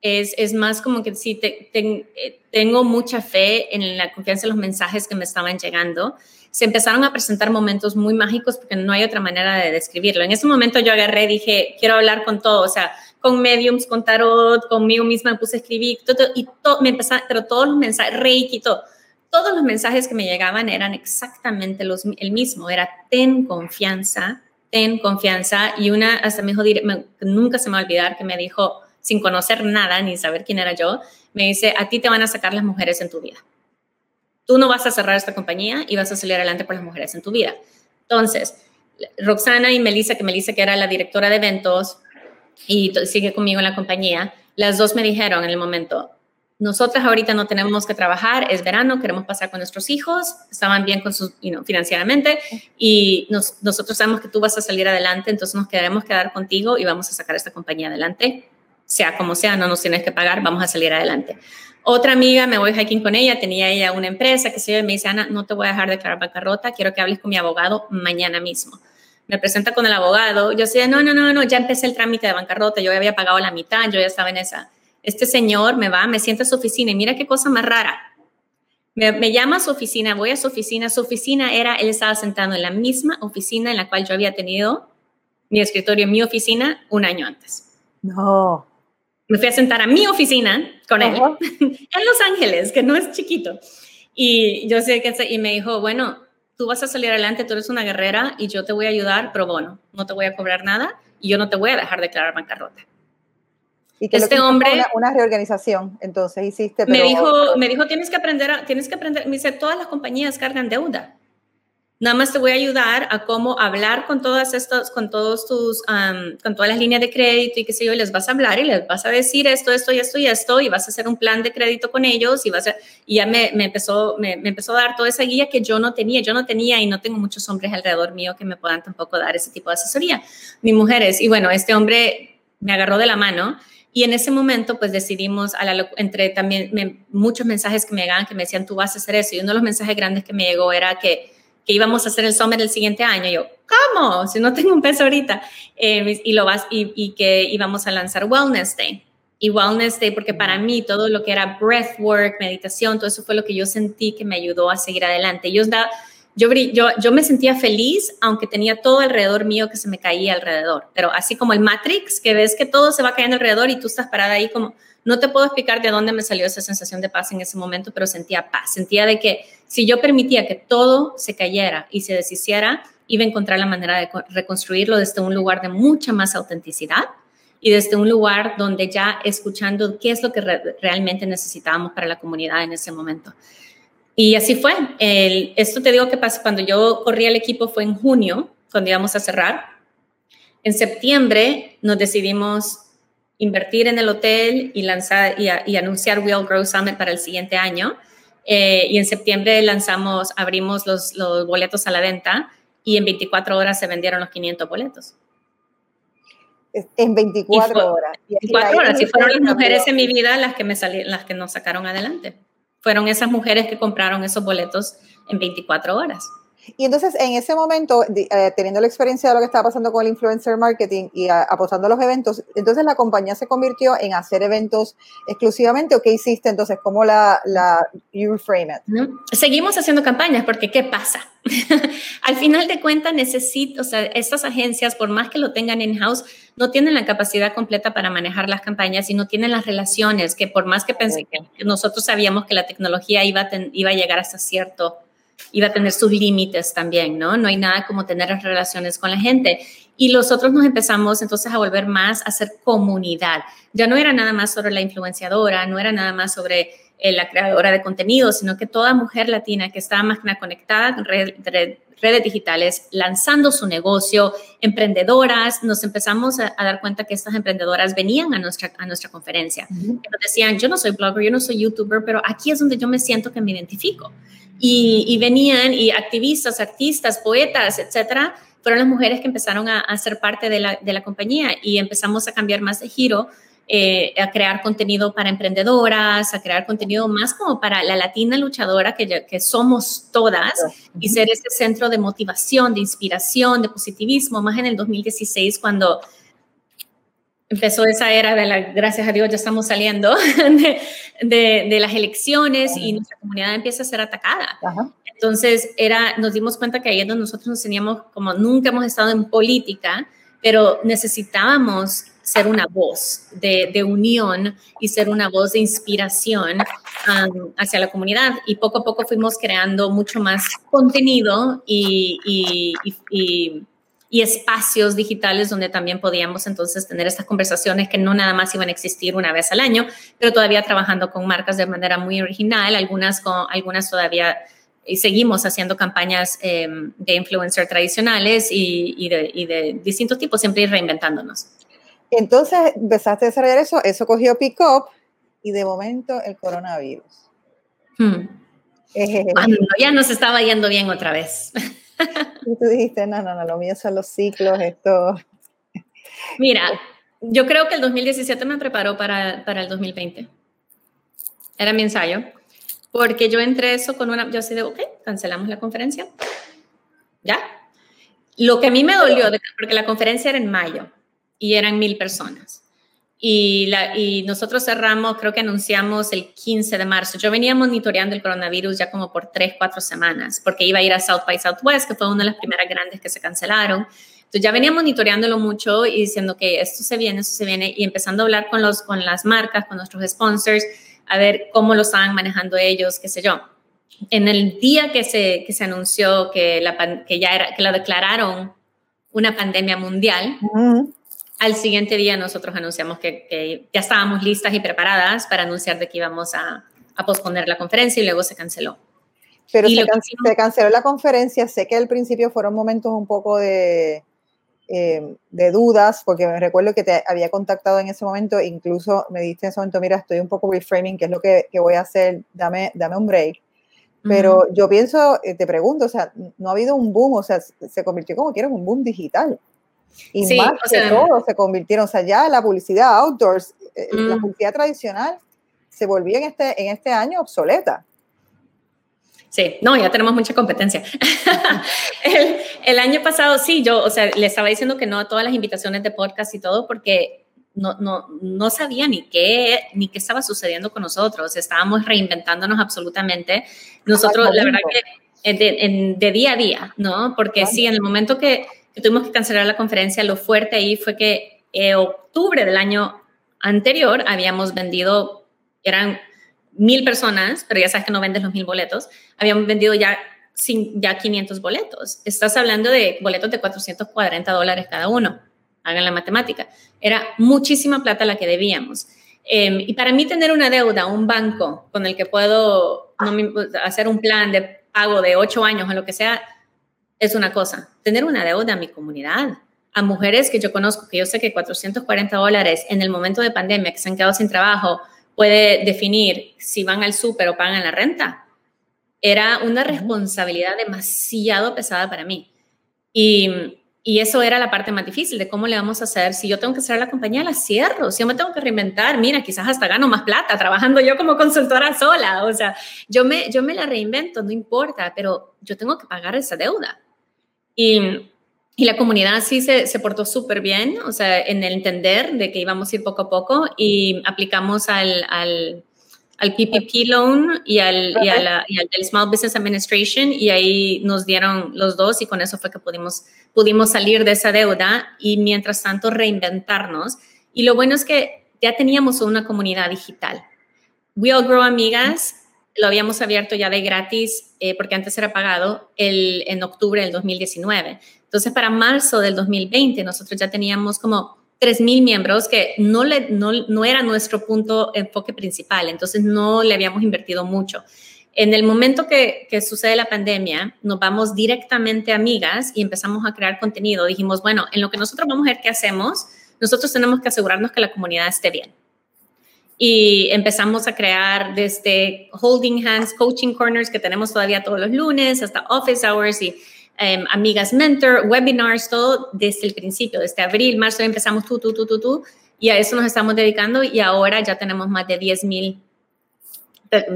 es, más como que sí, eh, tengo mucha fe en la confianza en los mensajes que me estaban llegando. Se empezaron a presentar momentos muy mágicos porque no hay otra manera de describirlo. En ese momento yo agarré, dije, quiero hablar con todo, o sea, con mediums, con tarot, conmigo misma me puse a escribir, todo, y todo, me empezaron, pero todos los mensajes, reiki, todo, todos los mensajes que me llegaban eran exactamente los, el mismo, era ten confianza, ten confianza, y una hasta me dijo, nunca se me va a olvidar que me dijo, sin conocer nada ni saber quién era yo, me dice, a ti te van a sacar las mujeres en tu vida. Tú no vas a cerrar esta compañía y vas a salir adelante por las mujeres en tu vida. Entonces, Roxana y Melissa, que Melissa que era la directora de eventos y sigue conmigo en la compañía, las dos me dijeron en el momento, nosotras ahorita no tenemos que trabajar, es verano, queremos pasar con nuestros hijos, estaban bien con sus, financieramente y nosotros sabemos que tú vas a salir adelante, entonces nos queremos quedar contigo y vamos a sacar esta compañía adelante sea como sea, no nos tienes que pagar, vamos a salir adelante. Otra amiga, me voy hiking con ella, tenía ella una empresa, que se me dice, Ana, no te voy a dejar declarar bancarrota, quiero que hables con mi abogado mañana mismo. Me presenta con el abogado, yo decía, no, no, no, no, ya empecé el trámite de bancarrota, yo había pagado la mitad, yo ya estaba en esa. Este señor me va, me sienta a su oficina y mira qué cosa más rara. Me, me, llama a su oficina, voy a su oficina. Su oficina era, él estaba sentado en la misma oficina en la cual yo había tenido mi escritorio mi oficina un año antes.
No
me fui a sentar a mi oficina con él en Los Ángeles, que no es chiquito. Y yo sé que, y me dijo, bueno, tú vas a salir adelante, tú eres una guerrera y yo te voy a ayudar, pero bueno, no te voy a cobrar nada y yo no te voy a dejar declarar bancarrota.
Y que este hombre una, reorganización, entonces hiciste.
me dijo, me dijo tienes que aprender, tienes que aprender. Me dice todas las compañías cargan deuda. Nada más te voy a ayudar a cómo hablar con todas estas, con todos tus, con todas las líneas de crédito y qué sé yo, y les vas a hablar y les vas a decir esto, esto y esto y esto, y vas a hacer un plan de crédito con ellos y vas y ya me, me empezó, me, me, empezó a dar toda esa guía que yo no tenía, yo no tenía y no tengo muchos hombres alrededor mío que me puedan tampoco dar ese tipo de asesoría, ni mujeres. Y bueno, este hombre me agarró de la mano y en ese momento, pues decidimos, a la, entre también muchos mensajes que me llegaban que me decían, tú vas a hacer eso. Y uno de los mensajes grandes que me llegó era que que íbamos a hacer el Summer el siguiente año. yo, ¿cómo? Si no tengo un peso ahorita. Eh, y, lo vas, y, y, que íbamos a lanzar Wellness Day. Y Wellness Day, porque para mí todo lo que era breathwork, meditación, todo eso fue lo que yo sentí que me ayudó a seguir adelante. Yo, yo, me sentía feliz, aunque tenía todo alrededor mío que se me caía alrededor. Pero así como el Matrix, que ves que todo se va cayendo alrededor y tú estás parada ahí como, no te puedo explicar de dónde me salió esa sensación de paz en ese momento, pero sentía paz. Sentía de que si yo permitía que todo se cayera y se deshiciera, iba a encontrar la manera de reconstruirlo desde un lugar de mucha más autenticidad y desde un lugar donde ya escuchando qué es lo que realmente necesitábamos para la comunidad en ese momento. Y así fue. esto te digo que pasa cuando yo corrí el equipo fue en junio, cuando íbamos a cerrar. En septiembre nos decidimos invertir en el hotel y lanzar y, y anunciar Real Grow Summit para el siguiente año. Eh, y en septiembre lanzamos, abrimos los, los, boletos a la venta y en 24 horas se vendieron los 500 boletos.
En 24 horas.
24 horas. Y fueron las mujeres en mi vida las que, me salieron, las que nos sacaron adelante. Fueron esas mujeres que compraron esos boletos en 24 horas.
Y entonces, en ese momento, eh, teniendo la experiencia de lo que estaba pasando con el influencer marketing y apostando a los eventos, entonces la compañía se convirtió en hacer eventos exclusivamente. ¿O qué hiciste entonces? ¿Cómo la, la you frame it?
Seguimos haciendo campañas porque ¿qué pasa? Al final de cuentas, necesito, o sea, estas agencias, por más que lo tengan in-house, no tienen la capacidad completa para manejar las campañas y no tienen las relaciones que por más que pensé que nosotros sabíamos que la tecnología iba iba a llegar hasta cierto iba a tener sus límites también, ¿no? No hay nada como tener relaciones con la gente. Y nosotros nos empezamos entonces a volver más a ser comunidad. Ya no era nada más sobre la influenciadora, no era nada más sobre eh, la creadora de contenido, sino que toda mujer latina que estaba más conectada con redes digitales, lanzando su negocio, emprendedoras, nos empezamos a, dar cuenta que estas emprendedoras venían a nuestra, a nuestra conferencia. Nos decían, yo no soy blogger, yo no soy youtuber, pero aquí es donde yo me siento que me identifico. Y, venían y activistas, artistas, poetas, etcétera, fueron las mujeres que empezaron a, ser parte de la, de la, compañía y empezamos a cambiar más de giro, eh, a crear contenido para emprendedoras, a crear contenido más como para la latina luchadora que, que somos todas y ser ese centro de motivación, de inspiración, de positivismo, más en el 2016 cuando empezó esa era de la, gracias a Dios ya estamos saliendo de, de, las elecciones y nuestra comunidad empieza a ser atacada. Entonces era, nos dimos cuenta que ahí es donde nosotros nos teníamos, como nunca hemos estado en política, pero necesitábamos ser una voz de, unión y ser una voz de inspiración um, hacia la comunidad. Y poco a poco fuimos creando mucho más contenido y, espacios digitales donde también podíamos entonces tener estas conversaciones que no nada más iban a existir una vez al año, pero todavía trabajando con marcas de manera muy original, algunas, con, algunas todavía y seguimos haciendo campañas em, de influencer tradicionales y, de, y, de, distintos tipos, siempre reinventándonos.
Entonces empezaste a desarrollar eso, eso cogió pick up y de momento el coronavirus.
Hmm. Cuando ya nos estaba yendo bien otra vez.
Y tú dijiste, no, no, no, lo mío son los ciclos, esto.
Mira, yo creo que el 2017 me preparó para, para el 2020. Era mi ensayo. Porque yo entré eso con una, yo así de, ok, cancelamos la conferencia. ¿Ya? Lo que a mí me dolió, porque la conferencia era en mayo y eran mil personas. Y, la, y, nosotros cerramos, creo que anunciamos el 15 de marzo. Yo venía monitoreando el coronavirus ya como por tres, cuatro semanas, porque iba a ir a South by Southwest, que fue una de las primeras grandes que se cancelaron. Entonces ya venía monitoreándolo mucho y diciendo que esto se viene, esto se viene, y empezando a hablar con, los, con las marcas, con nuestros sponsors, a ver cómo lo estaban manejando ellos, qué sé yo. En el día que se, que se anunció que, la, que ya era, que la declararon una pandemia mundial, al siguiente día nosotros anunciamos que, ya estábamos listas y preparadas para anunciar de que íbamos a, posponer la conferencia y luego se canceló.
Pero se, canceló la conferencia, sé que al principio fueron momentos un poco de, eh, de dudas, porque me recuerdo que te había contactado en ese momento, incluso me diste en ese momento, mira, estoy un poco reframing, ¿qué es lo que, que voy a hacer? Dame, dame un break. Pero yo pienso, eh, te pregunto, o sea, no ha habido un boom, o sea, se convirtió como quieren un boom digital. Y más que todo se convirtieron, o sea, ya la publicidad outdoors, eh, la publicidad tradicional se volvió en este, en este año obsoleta.
Sí, no, ya tenemos mucha competencia. el, el, año pasado, sí, yo, o sea, le estaba diciendo que no a todas las invitaciones de podcast y todo, porque no, no, no sabía ni qué, ni qué estaba sucediendo con nosotros. Estábamos reinventándonos absolutamente. Nosotros, la verdad que de, de, día a día, ¿no? Porque sí, en el momento que, tuvimos que cancelar la conferencia, lo fuerte ahí fue que en octubre del año anterior habíamos vendido, eran mil personas, pero ya sabes que no vendes los mil boletos, habíamos vendido ya, ya 500 boletos. Estás hablando de boletos de 440 dólares cada uno hagan la matemática. Era muchísima plata la que debíamos. Em, y para mí tener una deuda, un banco con el que puedo hacer un plan de pago de ocho años o lo que sea, es una cosa. Tener una deuda a mi comunidad, a mujeres que yo conozco, que yo sé que 440 dólares en el momento de pandemia, que se han quedado sin trabajo, puede definir si van al súper o pagan la renta. Era una responsabilidad demasiado pesada para mí. Y y eso era la parte más difícil de cómo le vamos a hacer. Si yo tengo que cerrar la compañía, la cierro. Si yo me tengo que reinventar, mira, quizás hasta gano más plata trabajando yo como consultora sola. O sea, yo me, yo me la reinvento, no importa, pero yo tengo que pagar esa deuda. Y, y la comunidad sí se, se portó súper bien, o sea, en el entender de que íbamos a ir poco a poco y aplicamos al, al al PPP loan y al, y, al del Small Business Administration y ahí nos dieron los dos y con eso fue que pudimos, pudimos salir de esa deuda y mientras tanto reinventarnos. Y lo bueno es que ya teníamos una comunidad digital. We All Grow Amigas lo habíamos abierto ya de gratis eh, porque antes era pagado en octubre del 2019. Entonces para marzo del 2020 nosotros ya teníamos como 3.000 miembros que no, le, no, no era nuestro punto enfoque principal, entonces no le habíamos invertido mucho. En el momento que, que, sucede la pandemia, nos vamos directamente a amigas y empezamos a crear contenido. Dijimos, bueno, en lo que nosotros vamos a ver qué hacemos, nosotros tenemos que asegurarnos que la comunidad esté bien. Y empezamos a crear desde holding hands, coaching corners que tenemos todavía todos los lunes, hasta office hours y Em, amigas mentor, webinars, todo desde el principio, desde abril, marzo empezamos tú, tú, tú, tú, tú, y a eso nos estamos dedicando y ahora ya tenemos más de 10 mil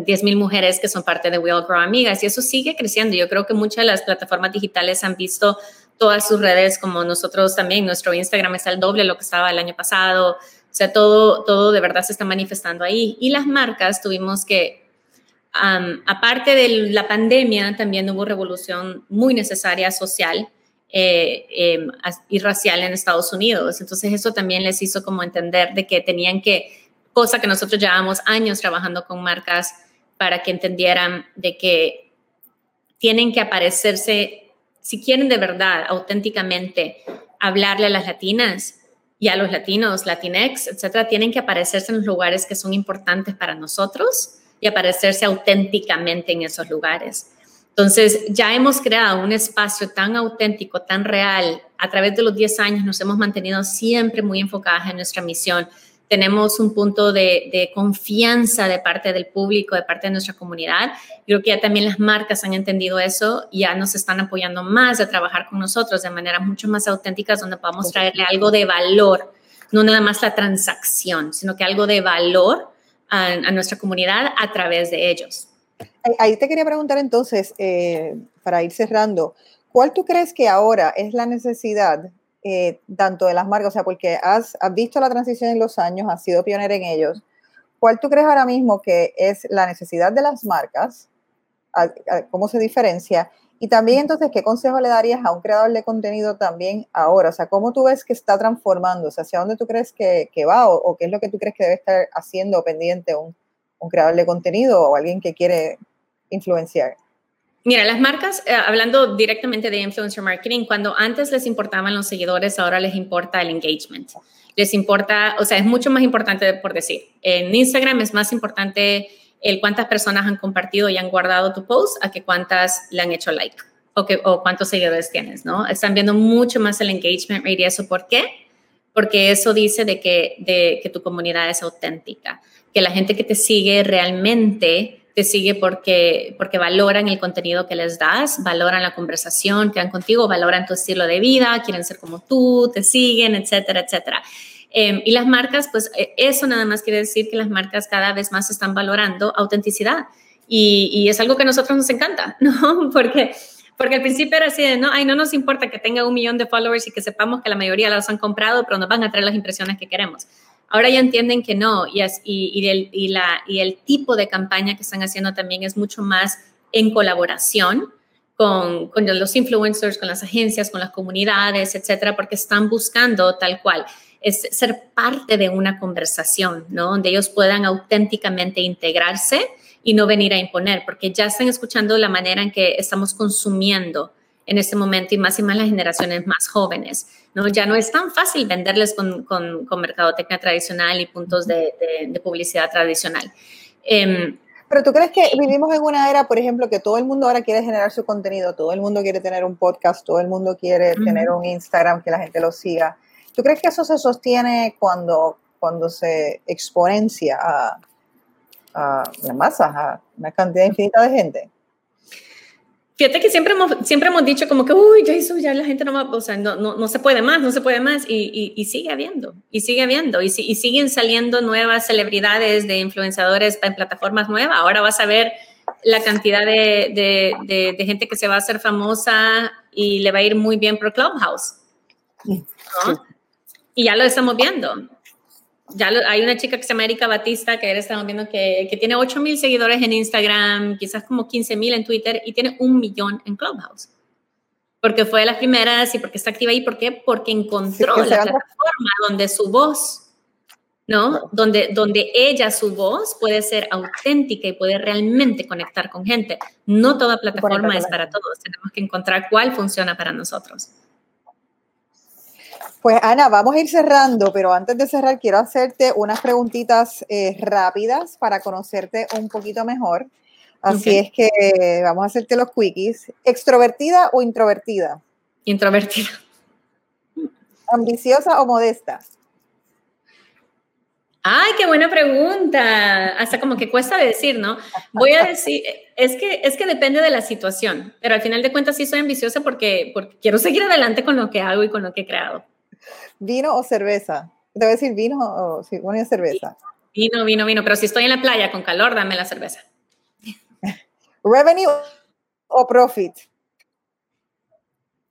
10 mil mujeres que son parte de Will Grow Amigas y eso sigue creciendo. Yo creo que muchas de las plataformas digitales han visto todas sus redes como nosotros también. Nuestro Instagram está el doble lo que estaba el año pasado. O sea, todo, todo de verdad se está manifestando ahí. Y las marcas tuvimos que aparte de la pandemia, también hubo revolución muy necesaria social eh, em, y racial en Estados Unidos. Entonces eso también les hizo como entender de que tenían que, cosa que nosotros llevamos años trabajando con marcas para que entendieran de que tienen que aparecerse, si quieren de verdad, auténticamente, hablarle a las latinas y a los latinos, latinex, etcétera, tienen que aparecerse en los lugares que son importantes para nosotros y aparecerse auténticamente en esos lugares. Entonces, ya hemos creado un espacio tan auténtico, tan real. A través de los 10 años nos hemos mantenido siempre muy enfocadas en nuestra misión. Tenemos un punto de, confianza de parte del público, de parte de nuestra comunidad. Creo que ya también las marcas han entendido eso y ya nos están apoyando más a trabajar con nosotros de manera mucho más auténtica, donde podamos traerle algo de valor, no nada más la transacción, sino que algo de valor a, nuestra comunidad a través de ellos.
Ahí te quería preguntar entonces, eh, para ir cerrando, ¿cuál tú crees que ahora es la necesidad eh, tanto de las marcas, o sea, porque has, visto la transición en los años, has sido pionera en ellos, ¿cuál tú crees ahora mismo que es la necesidad de las marcas? ¿Cómo se diferencia? Y también entonces, ¿qué consejo le darías a un creador de contenido también ahora? O sea, ¿cómo tú ves que está transformándose? ¿Hacia dónde tú crees que, va? O, qué es lo que tú crees que debe estar haciendo pendiente un, un creador de contenido o alguien que quiere influenciar?
Mira, las marcas, eh, hablando directamente de influencer marketing, cuando antes les importaban los seguidores, ahora les importa el engagement. Les importa, o sea, es mucho más importante por decir. En Instagram es más importante el cuántas personas han compartido y han guardado tu post a que cuántas le han hecho like o, que, o cuántos seguidores tienes, ¿no? Están viendo mucho más el engagement rate eso. ¿Por qué? Porque eso dice de que, de que tu comunidad es auténtica, que la gente que te sigue realmente te sigue porque, porque valoran el contenido que les das, valoran la conversación que dan contigo, valoran tu estilo de vida, quieren ser como tú, te siguen, etcétera, etcétera. Em, y las marcas, pues e, eso nada más quiere decir que las marcas cada vez más están valorando autenticidad. Y, es algo que a nosotros nos encanta, ¿no? Porque, porque al principio era así no, ay, no nos importa que tenga un millón de followers y que sepamos que la mayoría las han comprado, pero nos van a traer las impresiones que queremos. Ahora ya entienden que no y, el tipo de campaña que están haciendo también es mucho más en colaboración con, con, los influencers, con las agencias, con las comunidades, etcétera, porque están buscando tal cual es ser parte de una conversación, ¿no? Donde ellos puedan auténticamente integrarse y no venir a imponer, porque ya están escuchando la manera en que estamos consumiendo en este momento y más y más las generaciones más jóvenes. ¿no? Ya no es tan fácil venderles con, con, con mercadotecnia tradicional y puntos de, de, publicidad tradicional.
Eh, pero tú crees que vivimos en una era, por ejemplo, que todo el mundo ahora quiere generar su contenido, todo el mundo quiere tener un podcast, todo el mundo quiere tener un Instagram que la gente lo siga. ¿Tú crees que eso se sostiene cuando, cuando se exponencia a, a la masa, a una cantidad infinita de gente?
Fíjate que siempre hemos, siempre hemos dicho como que, uy, ya eso, ya la gente no va, o sea, no, no, no se puede más, no se puede más, y, y, sigue habiendo, y sigue habiendo, y, y, siguen saliendo nuevas celebridades de influenciadores en plataformas nuevas. Ahora vas a ver la cantidad de, de, de, gente que se va a hacer famosa y le va a ir muy bien por Clubhouse. Y ya lo estamos viendo ya hay una chica que se llama Erika Batista, que ahora estamos viendo que, que tiene 8 mil seguidores en Instagram, quizás como 15 mil en Twitter y tiene un millón en Clubhouse. Porque fue de las primeras y porque está activa ahí. ¿Por qué? Porque encontró la plataforma donde su voz, ¿no? Donde, donde ella, su voz, puede ser auténtica y puede realmente conectar con gente. No toda plataforma es para todos. Tenemos que encontrar cuál funciona para nosotros.
Pues Ana, vamos a ir cerrando, pero antes de cerrar quiero hacerte unas preguntitas eh, rápidas para conocerte un poquito mejor. Así es que vamos a hacerte los quickies. ¿Extrovertida o introvertida?
Introvertida.
¿Ambiciosa o modesta?
Ay, qué buena pregunta. Hasta como que cuesta decir, ¿no? Voy a decir, es que, es que depende de la situación, pero al final de cuentas sí soy ambiciosa porque, porque quiero seguir adelante con lo que hago y con lo que he creado.
¿Vino o cerveza? Te voy a decir vino o sí, bueno, cerveza.
Vino, vino, vino. Pero si estoy en la playa con calor, dame la cerveza.
¿Revenue o profit?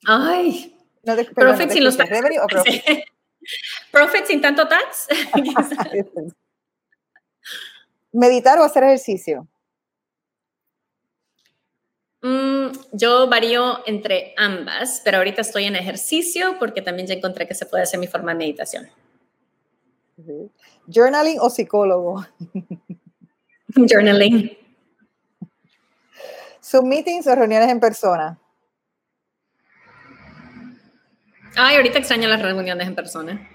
Ay. profit sin los taxes. ¿Revenue o profit? profit sin tanto tax.
¿Meditar o hacer ejercicio?
Mm, yo varío entre ambas, pero ahorita estoy en ejercicio porque también ya encontré que se puede hacer mi forma de meditación.
¿Journaling o psicólogo?
Journaling.
¿Submeetings o reuniones en persona?
Ay, ahorita extraño las reuniones en persona.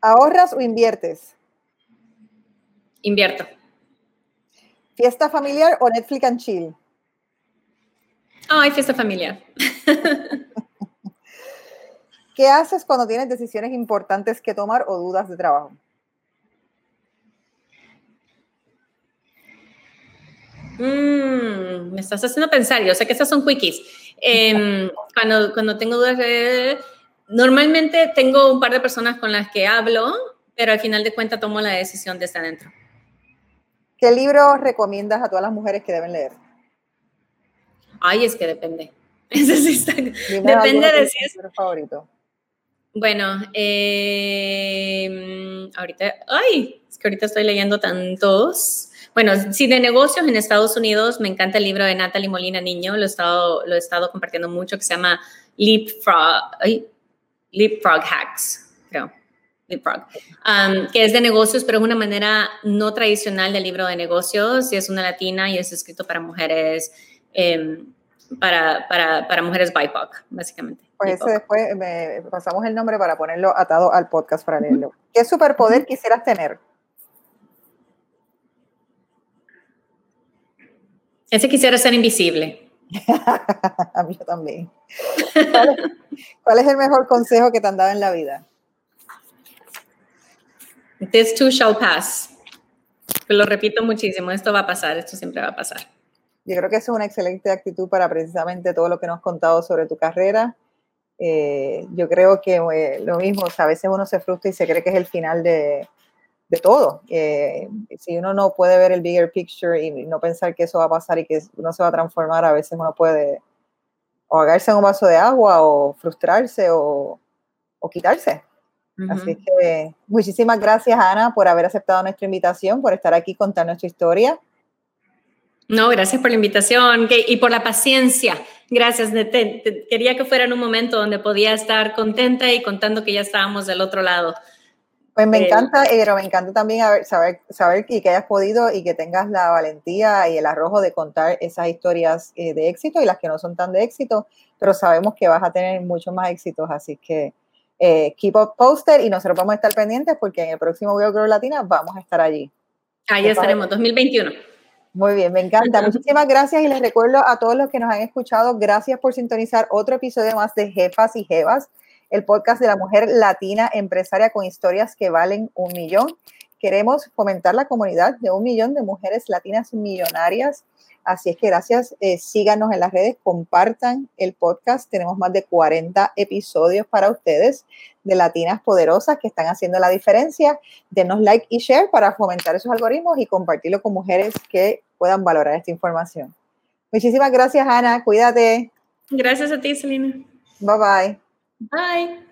¿Ahorras o inviertes?
Invierto.
¿Fiesta familiar o Netflix and chill?
Ay, fiesta familiar.
¿Qué haces cuando tienes decisiones importantes que tomar o dudas de trabajo?
Mm, me estás haciendo pensar, yo sé que esas son quickies. Em, cuando, cuando tengo dudas, normalmente tengo un par de personas con las que hablo, pero al final de cuentas tomo la decisión de estar dentro.
¿Qué libro recomiendas a todas las mujeres que deben leer?
Ay, es que depende. depende de si es... favorito. Bueno, eh, ahorita, ay, es que ahorita estoy leyendo tantos. Bueno, si de negocios en Estados Unidos, me encanta el libro de Natalie Molina Niño, lo he estado, lo he estado compartiendo mucho, que se llama Leapfrog, ay, Leapfrog Hacks, creo. Leapfrog, um, que es de negocios, pero es una manera no tradicional del libro de negocios, y es una latina y es escrito para mujeres Em, para, para, para, mujeres BIPOC, básicamente.
Pues ese después me pasamos el nombre para ponerlo atado al podcast para leerlo. ¿Qué superpoder quisieras tener?
Ese quisiera ser invisible.
a mí también. ¿Cuál es, el mejor consejo que te han dado en la vida?
This too shall pass. Lo repito muchísimo, esto va a pasar, esto siempre va a pasar.
Yo creo que eso es una excelente actitud para precisamente todo lo que nos has contado sobre tu carrera. Eh, yo creo que eh, lo mismo, a veces uno se frustra y se cree que es el final de, de todo. Eh, si uno no puede ver el bigger picture y no pensar que eso va a pasar y que uno se va a transformar, a veces uno puede o ahogarse en un vaso de agua o frustrarse o, o quitarse. Así que muchísimas gracias, Ana, por haber aceptado nuestra invitación, por estar aquí contando nuestra historia.
No, gracias por la invitación y por la paciencia. Gracias. quería que fuera en un momento donde podía estar contenta y contando que ya estábamos del otro lado.
Pues me encanta, pero me encanta también saber, saber que, hayas podido y que tengas la valentía y el arrojo de contar esas historias eh, de éxito y las que no son tan de éxito, pero sabemos que vas a tener muchos más éxitos, así que eh, keep up poster y nosotros vamos a estar pendientes porque en el próximo Girl Girl Latina vamos a estar allí.
Ahí estaremos, 2021.
Muy bien, me encanta. Muchísimas gracias y les recuerdo a todos los que nos han escuchado, gracias por sintonizar otro episodio más de Jefas y Jevas el podcast de la mujer latina empresaria con historias que valen un millón. Queremos fomentar la comunidad de un millón de mujeres latinas millonarias. Así es que gracias, eh, síganos en las redes, compartan el podcast. Tenemos más de 40 episodios para ustedes de latinas poderosas que están haciendo la diferencia. Denos like y share para fomentar esos algoritmos y compartirlo con mujeres que puedan valorar esta información. Muchísimas gracias, Ana. Cuídate.
Gracias a ti, Selena.
Bye bye.
Bye.